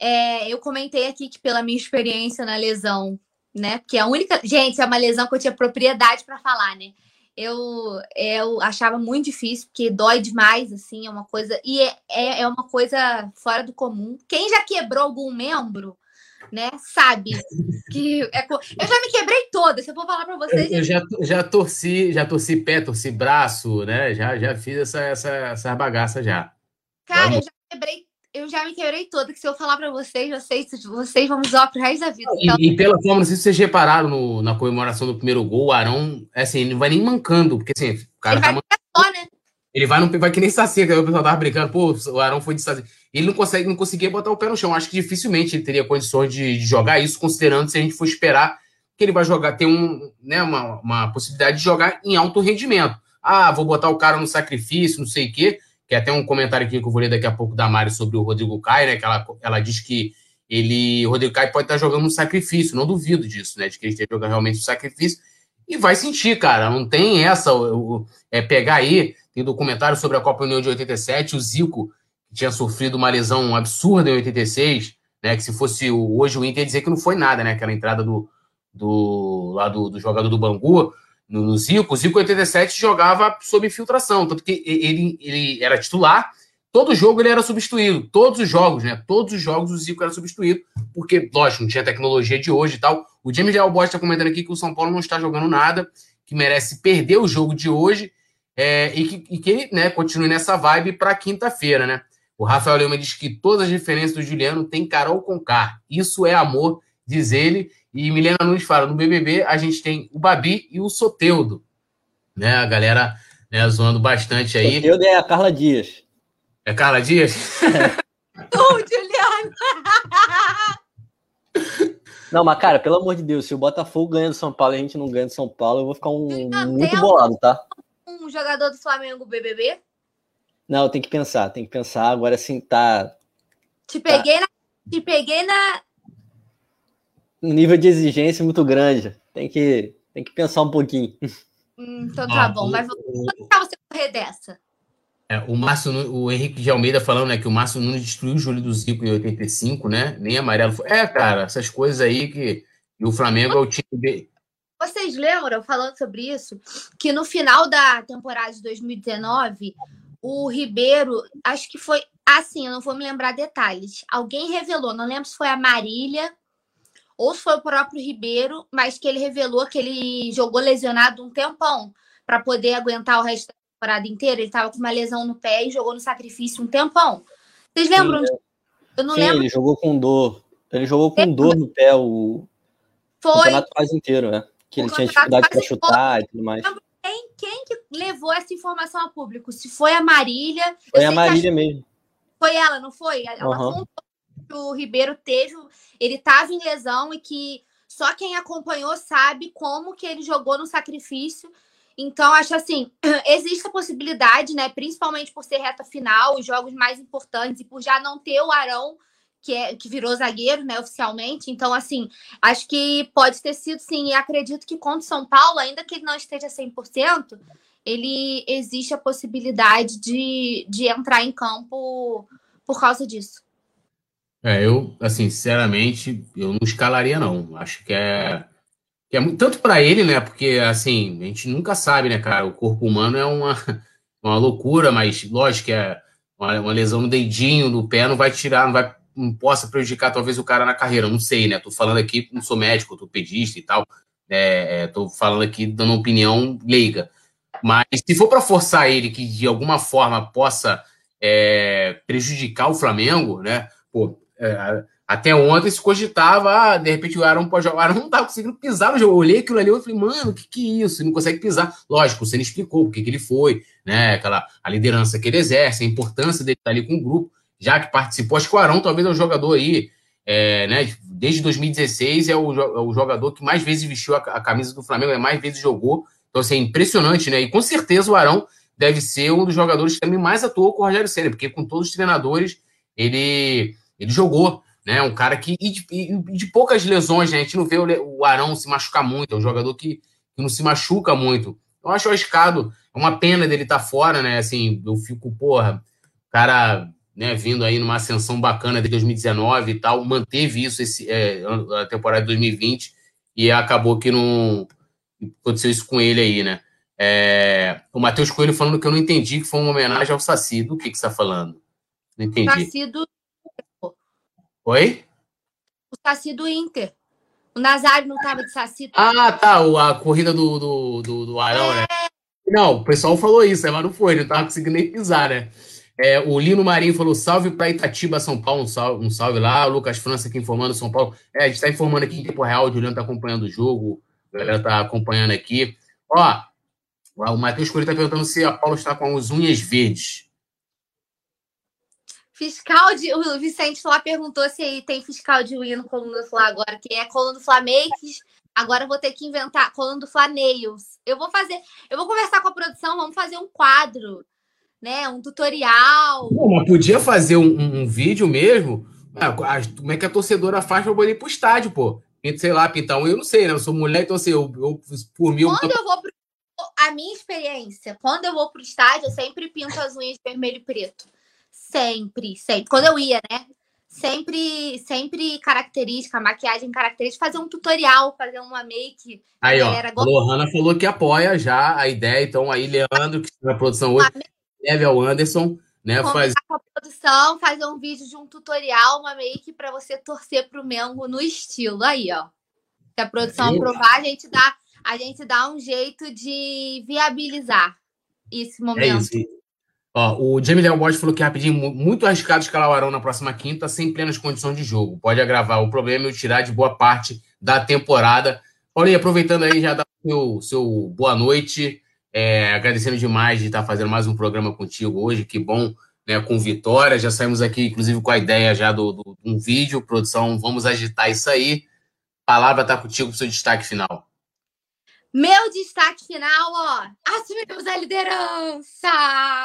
É, eu comentei aqui que pela minha experiência na lesão, né, que é a única, gente, é uma lesão que eu tinha propriedade para falar, né? Eu, eu achava muito difícil, porque dói demais, assim, é uma coisa. E é, é, é uma coisa fora do comum. Quem já quebrou algum membro, né, sabe que é... eu já me quebrei toda. Se eu for falar para vocês, eu, eu já, já torci, já torci pé, torci braço, né? Já já fiz essa essa, essa bagaça já. Cara, Vamos. eu já quebrei eu já me quebrei toda, que se eu falar para vocês, vocês, vocês vão zoar pro resto da vida. Então... E, e, pela forma, não sei se vocês repararam no, na comemoração do primeiro gol, o Arão, assim, ele não vai nem mancando, porque assim, o cara ele tá. Vai, só, né? ele vai, no, vai que nem sacia, que o pessoal tava brincando, pô, o Arão foi de sacia ele não consegue, não conseguia botar o pé no chão. Acho que dificilmente ele teria condições de, de, jogar isso, considerando se a gente for esperar que ele vai jogar, ter um, né, uma, uma possibilidade de jogar em alto rendimento. Ah, vou botar o cara no sacrifício, não sei o quê. Que é até um comentário aqui que eu vou ler daqui a pouco da Mari sobre o Rodrigo Caio, né? Que ela, ela diz que ele, o Rodrigo Caio pode estar jogando no sacrifício, não duvido disso, né? De que ele esteja jogando realmente no sacrifício. E vai sentir, cara. Não tem essa. é pegar aí, tem documentário sobre a Copa União de 87, o Zico tinha sofrido uma lesão absurda em 86, né? Que se fosse hoje o Inter ia dizer que não foi nada, né? Aquela entrada do, do, lá do, do jogador do Bangu no, Zico. O Zico 87 jogava sob infiltração, tanto que ele, ele era titular. Todo jogo ele era substituído, todos os jogos, né? Todos os jogos o Zico era substituído, porque, lógico, não tinha tecnologia de hoje e tal. O James Leal Bosch está comentando aqui que o São Paulo não está jogando nada, que merece perder o jogo de hoje é, e que, e que né, continue nessa vibe para quinta-feira, né? O Rafael Lima diz que todas as diferenças do Juliano tem Carol Concar. Isso é amor, diz ele. E Milena Nunes fala: no BBB a gente tem o Babi e o Soteudo. Né? A galera né, zoando bastante aí. Soteudo é a Carla Dias. É Carla Dias? Ô, Juliano! Não, mas cara, pelo amor de Deus, se o Botafogo ganha do São Paulo e a gente não ganha do São Paulo, eu vou ficar um, muito bolado, tá? Um jogador do Flamengo BBB? Não, tem que pensar, tem que pensar. Agora sim, tá. Te peguei, tá. na, te peguei na. Um nível de exigência muito grande. Tem que, tem que pensar um pouquinho. Hum, então tá ah, bom, mas vou deixar você correr dessa. É, o Márcio, o Henrique de Almeida falando né, que o Márcio Nunes destruiu o Júlio do Zico em 85, né? Nem amarelo foi. É, cara, essas coisas aí que. E o Flamengo é o time dele. Vocês lembram, falando sobre isso, que no final da temporada de 2019, o Ribeiro, acho que foi assim, eu não vou me lembrar detalhes. Alguém revelou, não lembro se foi a Marília ou se foi o próprio Ribeiro, mas que ele revelou que ele jogou lesionado um tempão para poder aguentar o resto da temporada inteira. Ele estava com uma lesão no pé e jogou no sacrifício um tempão. Vocês lembram? Sim, eu não Sim, lembro. Ele jogou com dor. Ele jogou com dor no pé o, foi. o campeonato quase inteiro, né? Que ele tinha dificuldade para chutar e tudo mais quem, quem que levou essa informação ao público? Se foi a Marília. Foi a Marília a... mesmo. Foi ela, não foi? Ela uhum. contou o Ribeiro teve. Ele estava em lesão e que só quem acompanhou sabe como que ele jogou no sacrifício. Então, acho assim, existe a possibilidade, né? Principalmente por ser reta final, os jogos mais importantes, e por já não ter o Arão que, é, que virou zagueiro, né, oficialmente. Então, assim, acho que pode ter sido sim. E acredito que contra o São Paulo, ainda que ele não esteja 100%, ele existe a possibilidade de, de entrar em campo por causa disso. É, eu, assim, sinceramente, eu não escalaria, não. Acho que é. Que é tanto para ele, né? Porque, assim, a gente nunca sabe, né, cara? O corpo humano é uma, uma loucura, mas lógico que é uma, uma lesão no dedinho, no pé, não vai tirar, não vai possa prejudicar talvez o cara na carreira, não sei, né? Tô falando aqui, não sou médico, tô pedista e tal, é, é, tô falando aqui dando opinião leiga. Mas se for para forçar ele que de alguma forma possa é, prejudicar o Flamengo, né? Pô, é, até ontem se cogitava, ah, de repente o Aaron pode jogar. O Aaron não tá conseguindo pisar no jogo. Eu olhei aquilo ali e falei, mano, o que, que é isso? Ele não consegue pisar. Lógico, você explicou por que ele foi, né? Aquela a liderança que ele exerce, a importância dele estar ali com o grupo já que participou. Acho que o Arão talvez é o jogador aí, é, né? Desde 2016 é o, é o jogador que mais vezes vestiu a, a camisa do Flamengo, é mais vezes jogou. Então, assim, é impressionante, né? E com certeza o Arão deve ser um dos jogadores que também mais atuou com o Rogério Senna, porque com todos os treinadores ele, ele jogou, né? Um cara que. E de, e de poucas lesões, né? A gente não vê o, Arão se machucar muito, é um jogador que, que não se machuca muito. Eu acho arriscado, é uma pena dele estar tá fora, né? Assim, eu fico, porra, cara né, vindo aí numa ascensão bacana de 2019 e tal, manteve isso esse, é, a temporada de 2020 e acabou que não aconteceu isso com ele aí, né? É, o Matheus Coelho falando que eu não entendi que foi uma homenagem ao Saci. Do que, que você está falando? Não entendi. Saci do. Oi? O Saci do Inter. O Nazário não estava de Saci. Ah, tá. A corrida do, do, do, do Arão, né? é... né? Não, o pessoal falou isso, mas não foi, não estava conseguindo nem pisar, né? É, o Lino Marinho falou salve para Itatiba, São Paulo, um salve, um salve lá. O Lucas França aqui informando São Paulo. É, a gente está informando aqui em tempo real, o Juliano está acompanhando o jogo, a galera está acompanhando aqui. Ó, o Matheus Coelho está perguntando se a Paula está com as unhas verdes. Fiscal de. O Vicente lá perguntou se aí tem fiscal de unha no coluna do Fla agora, que é coluna do Flamakes. Agora eu vou ter que inventar coluna do Flaneils. Eu vou fazer. Eu vou conversar com a produção, vamos fazer um quadro, né? Um tutorial. Pô, mas podia fazer um, um, vídeo mesmo. Ah, como é que a torcedora faz pra ir pro estádio, pô? Sei lá, pintar um, eu não sei, né? Eu sou mulher, então assim, eu, eu por mim. Quando eu, eu vou pro a minha experiência, quando eu vou pro estádio, eu sempre pinto as unhas vermelho e preto. Sempre, sempre. Quando eu ia, né? Sempre, sempre característica, maquiagem característica, fazer um tutorial, fazer uma make. Aí, ó, a Lohana falou que apoia já a ideia, então aí, Leandro, que está na produção hoje, leve ao Anderson, né? Faz... com a produção, fazer um vídeo de um tutorial, uma make para você torcer pro Mengo no estilo. Aí, ó. Se a produção aí, aprovar, a gente dá a gente dá um jeito de viabilizar esse é momento. É isso. Ó, o Jamie Léo Borges falou que é rapidinho, muito arriscado escalar o Arão na próxima quinta, sem plenas condições de jogo. Pode agravar o problema e tirar de boa parte da temporada. Paulinho, aproveitando aí, já dá o seu, seu boa noite. É, agradecendo demais de estar fazendo mais um programa contigo hoje. Que bom, né? Com vitória. Já saímos aqui, inclusive, com a ideia já do, do um vídeo. Produção, vamos agitar isso aí. A palavra está contigo para o seu destaque final. Meu destaque final, ó. Assumimos a liderança.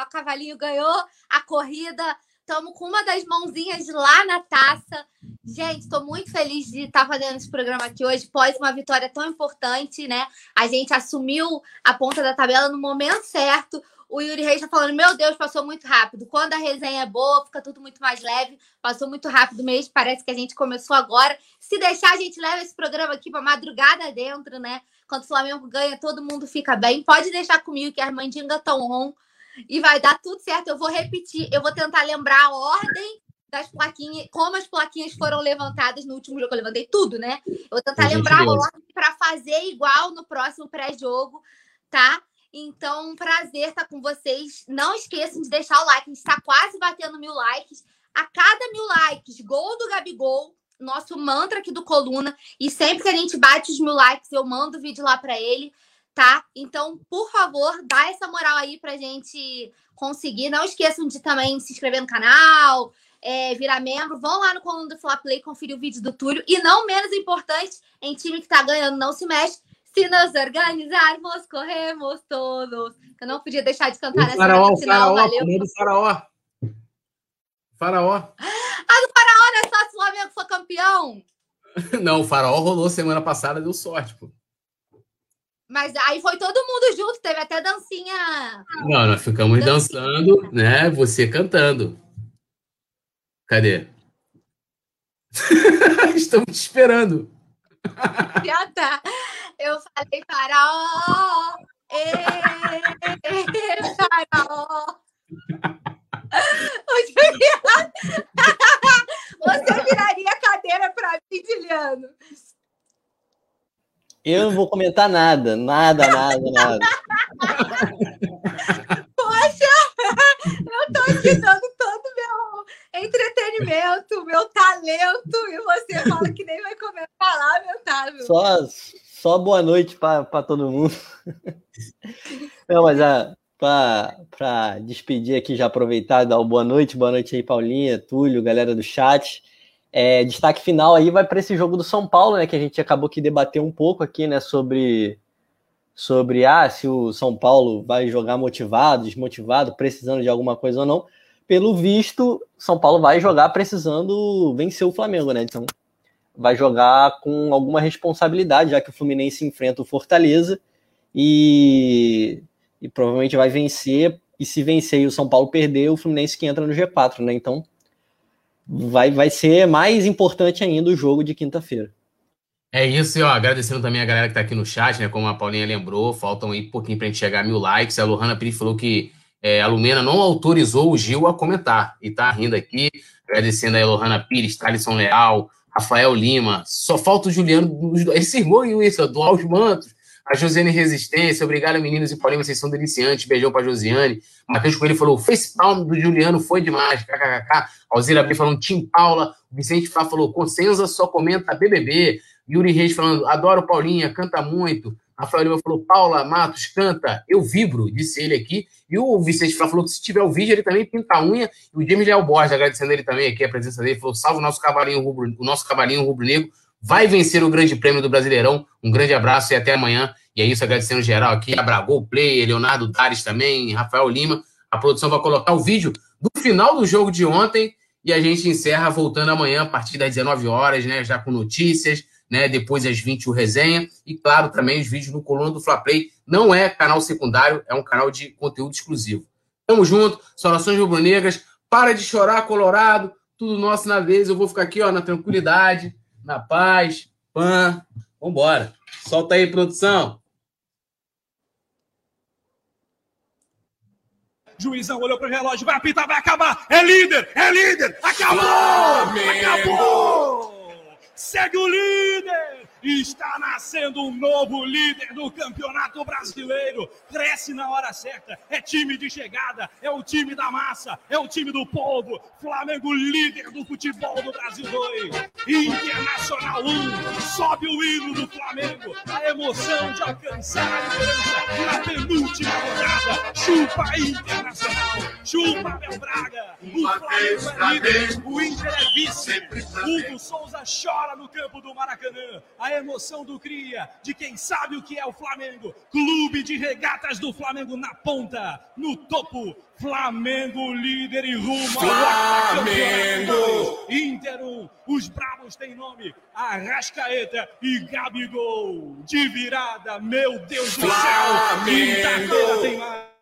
O Cavalinho ganhou a corrida. Estamos com uma das mãozinhas lá na taça. Gente, estou muito feliz de estar fazendo esse programa aqui hoje, pós uma vitória tão importante, né? A gente assumiu a ponta da tabela no momento certo. O Yuri Reis está falando: Meu Deus, passou muito rápido. Quando a resenha é boa, fica tudo muito mais leve. Passou muito rápido mesmo. Parece que a gente começou agora. Se deixar, a gente leva esse programa aqui para madrugada dentro, né? Quando o Flamengo ganha, todo mundo fica bem. Pode deixar comigo que as mandingas estão on e vai dar tudo certo. Eu vou repetir, eu vou tentar lembrar a ordem das plaquinhas, como as plaquinhas foram levantadas no último jogo. Eu levantei tudo, né? Eu vou tentar lembrar a ordem para fazer igual no próximo pré-jogo, tá? Então, um prazer estar com vocês. Não esqueçam de deixar o like. A gente está quase batendo mil likes. A cada mil likes, gol do Gabigol, nosso mantra aqui do Coluna. E sempre que a gente bate os mil likes, eu mando o vídeo lá para ele, tá? Então, por favor, dá essa moral aí pra gente conseguir. Não esqueçam de também se inscrever no canal, é, virar membro. Vão lá no Coluna do Fla Play conferir o vídeo do Túlio. E não menos importante, em time que tá ganhando, não se mexe. Se nos organizarmos, corremos todos. Eu não podia deixar de cantar nessa faraó, final. Faraó, valeu. Faraó. Faraó. Ah, do Faraó não é só se o Flamengo for campeão? Não, o Faraó rolou semana passada, deu sorte, pô. Mas aí foi todo mundo junto, teve até dancinha. Não, nós ficamos dancinha. dançando, né? Você cantando. Cadê? Estamos te esperando. Já tá. Eu falei faraó. Ê, faraó. Você viraria a cadeira para mim, Juliano. Eu não vou comentar nada, nada, nada, nada. Poxa, eu tô aqui dando todo meu entretenimento, meu talento, e você fala que nem vai comentar lamentável. Só, só boa noite para todo mundo. Não, mas a, para despedir aqui, já aproveitar dar uma boa noite. Boa noite aí, Paulinha, Túlio, galera do chat. É, destaque final aí vai para esse jogo do São Paulo, né? Que a gente acabou que debater um pouco aqui, né? Sobre, sobre ah, se o São Paulo vai jogar motivado, desmotivado, precisando de alguma coisa ou não. Pelo visto, São Paulo vai jogar precisando vencer o Flamengo, né? Então vai jogar com alguma responsabilidade, já que o Fluminense enfrenta o Fortaleza e, e provavelmente vai vencer. E se vencer e o São Paulo perder, o Fluminense que entra no G4, né? Então vai, vai ser mais importante ainda o jogo de quinta-feira. É isso, e ó, agradecendo também a galera que tá aqui no chat, né? Como a Paulinha lembrou, faltam aí pouquinho pra gente chegar a mil likes. A Lohana Pires falou que é, a Lumena não autorizou o Gil a comentar e tá rindo aqui, agradecendo a Lohana Pires, Thalisson Leal, Rafael Lima, só falta o Juliano, esse irmão isso, do Aos Mantos, a Josiane Resistência, obrigado meninos e Paulinho, vocês são deliciantes, beijão pra Josiane. Matheus Coelho falou, face palm do Juliano foi demais, kkkk. Alzira B falando, Tim Paula, Vicente Fá falou, Consenza só comenta BBB. Yuri Reis falando, adoro Paulinha, canta muito. Rafael Lima falou, Paula Matos, canta, eu vibro, disse ele aqui. E o Vicente Flá falou que se tiver o vídeo, ele também pinta a unha. E o James Léo Borges, agradecendo ele também aqui a presença dele, falou, salve o nosso rubro, o nosso cavalinho rubro-negro, vai vencer o grande prêmio do Brasileirão. Um grande abraço e até amanhã. E é isso, agradecendo geral aqui, a Bragol Play, Leonardo Dares também, Rafael Lima. A produção vai colocar o vídeo do final do jogo de ontem e a gente encerra voltando amanhã a partir das 19 horas, né? Já com notícias, né? Depois às 20 o resenha e claro também os vídeos no coluna do Fla Play. Não é canal secundário, é um canal de conteúdo exclusivo. Tamo junto, saudações rubro-negras. Para de chorar, Colorado. Tudo nosso na vez. Eu vou ficar aqui, ó, na tranquilidade, na paz. Pan. Vambora. Solta aí, produção. Juizão olhou pro relógio, vai apitar, vai acabar. É líder, é líder. Acabou! Acabou! Segue o líder! Está nascendo um novo líder do Campeonato Brasileiro. Cresce na hora certa. É time de chegada. É o time da massa. É o time do povo. Flamengo líder do futebol do Brasil 2. Internacional 1. Sobe o hino do Flamengo. A emoção de alcançar a liderança na penúltima rodada. Chupa Internacional. Chupa Abel Braga. O Flamengo é líder. O Inter é vice. Hugo Souza chora no campo do Maracanã. A a emoção do Cria, de quem sabe o que é o Flamengo. Clube de regatas do Flamengo na ponta, no topo. Flamengo líder e rumo ao Flamengo! Inter 1, os bravos têm nome, Arrascaeta e Gabigol. De virada, meu Deus do céu, quinta-feira tem mais.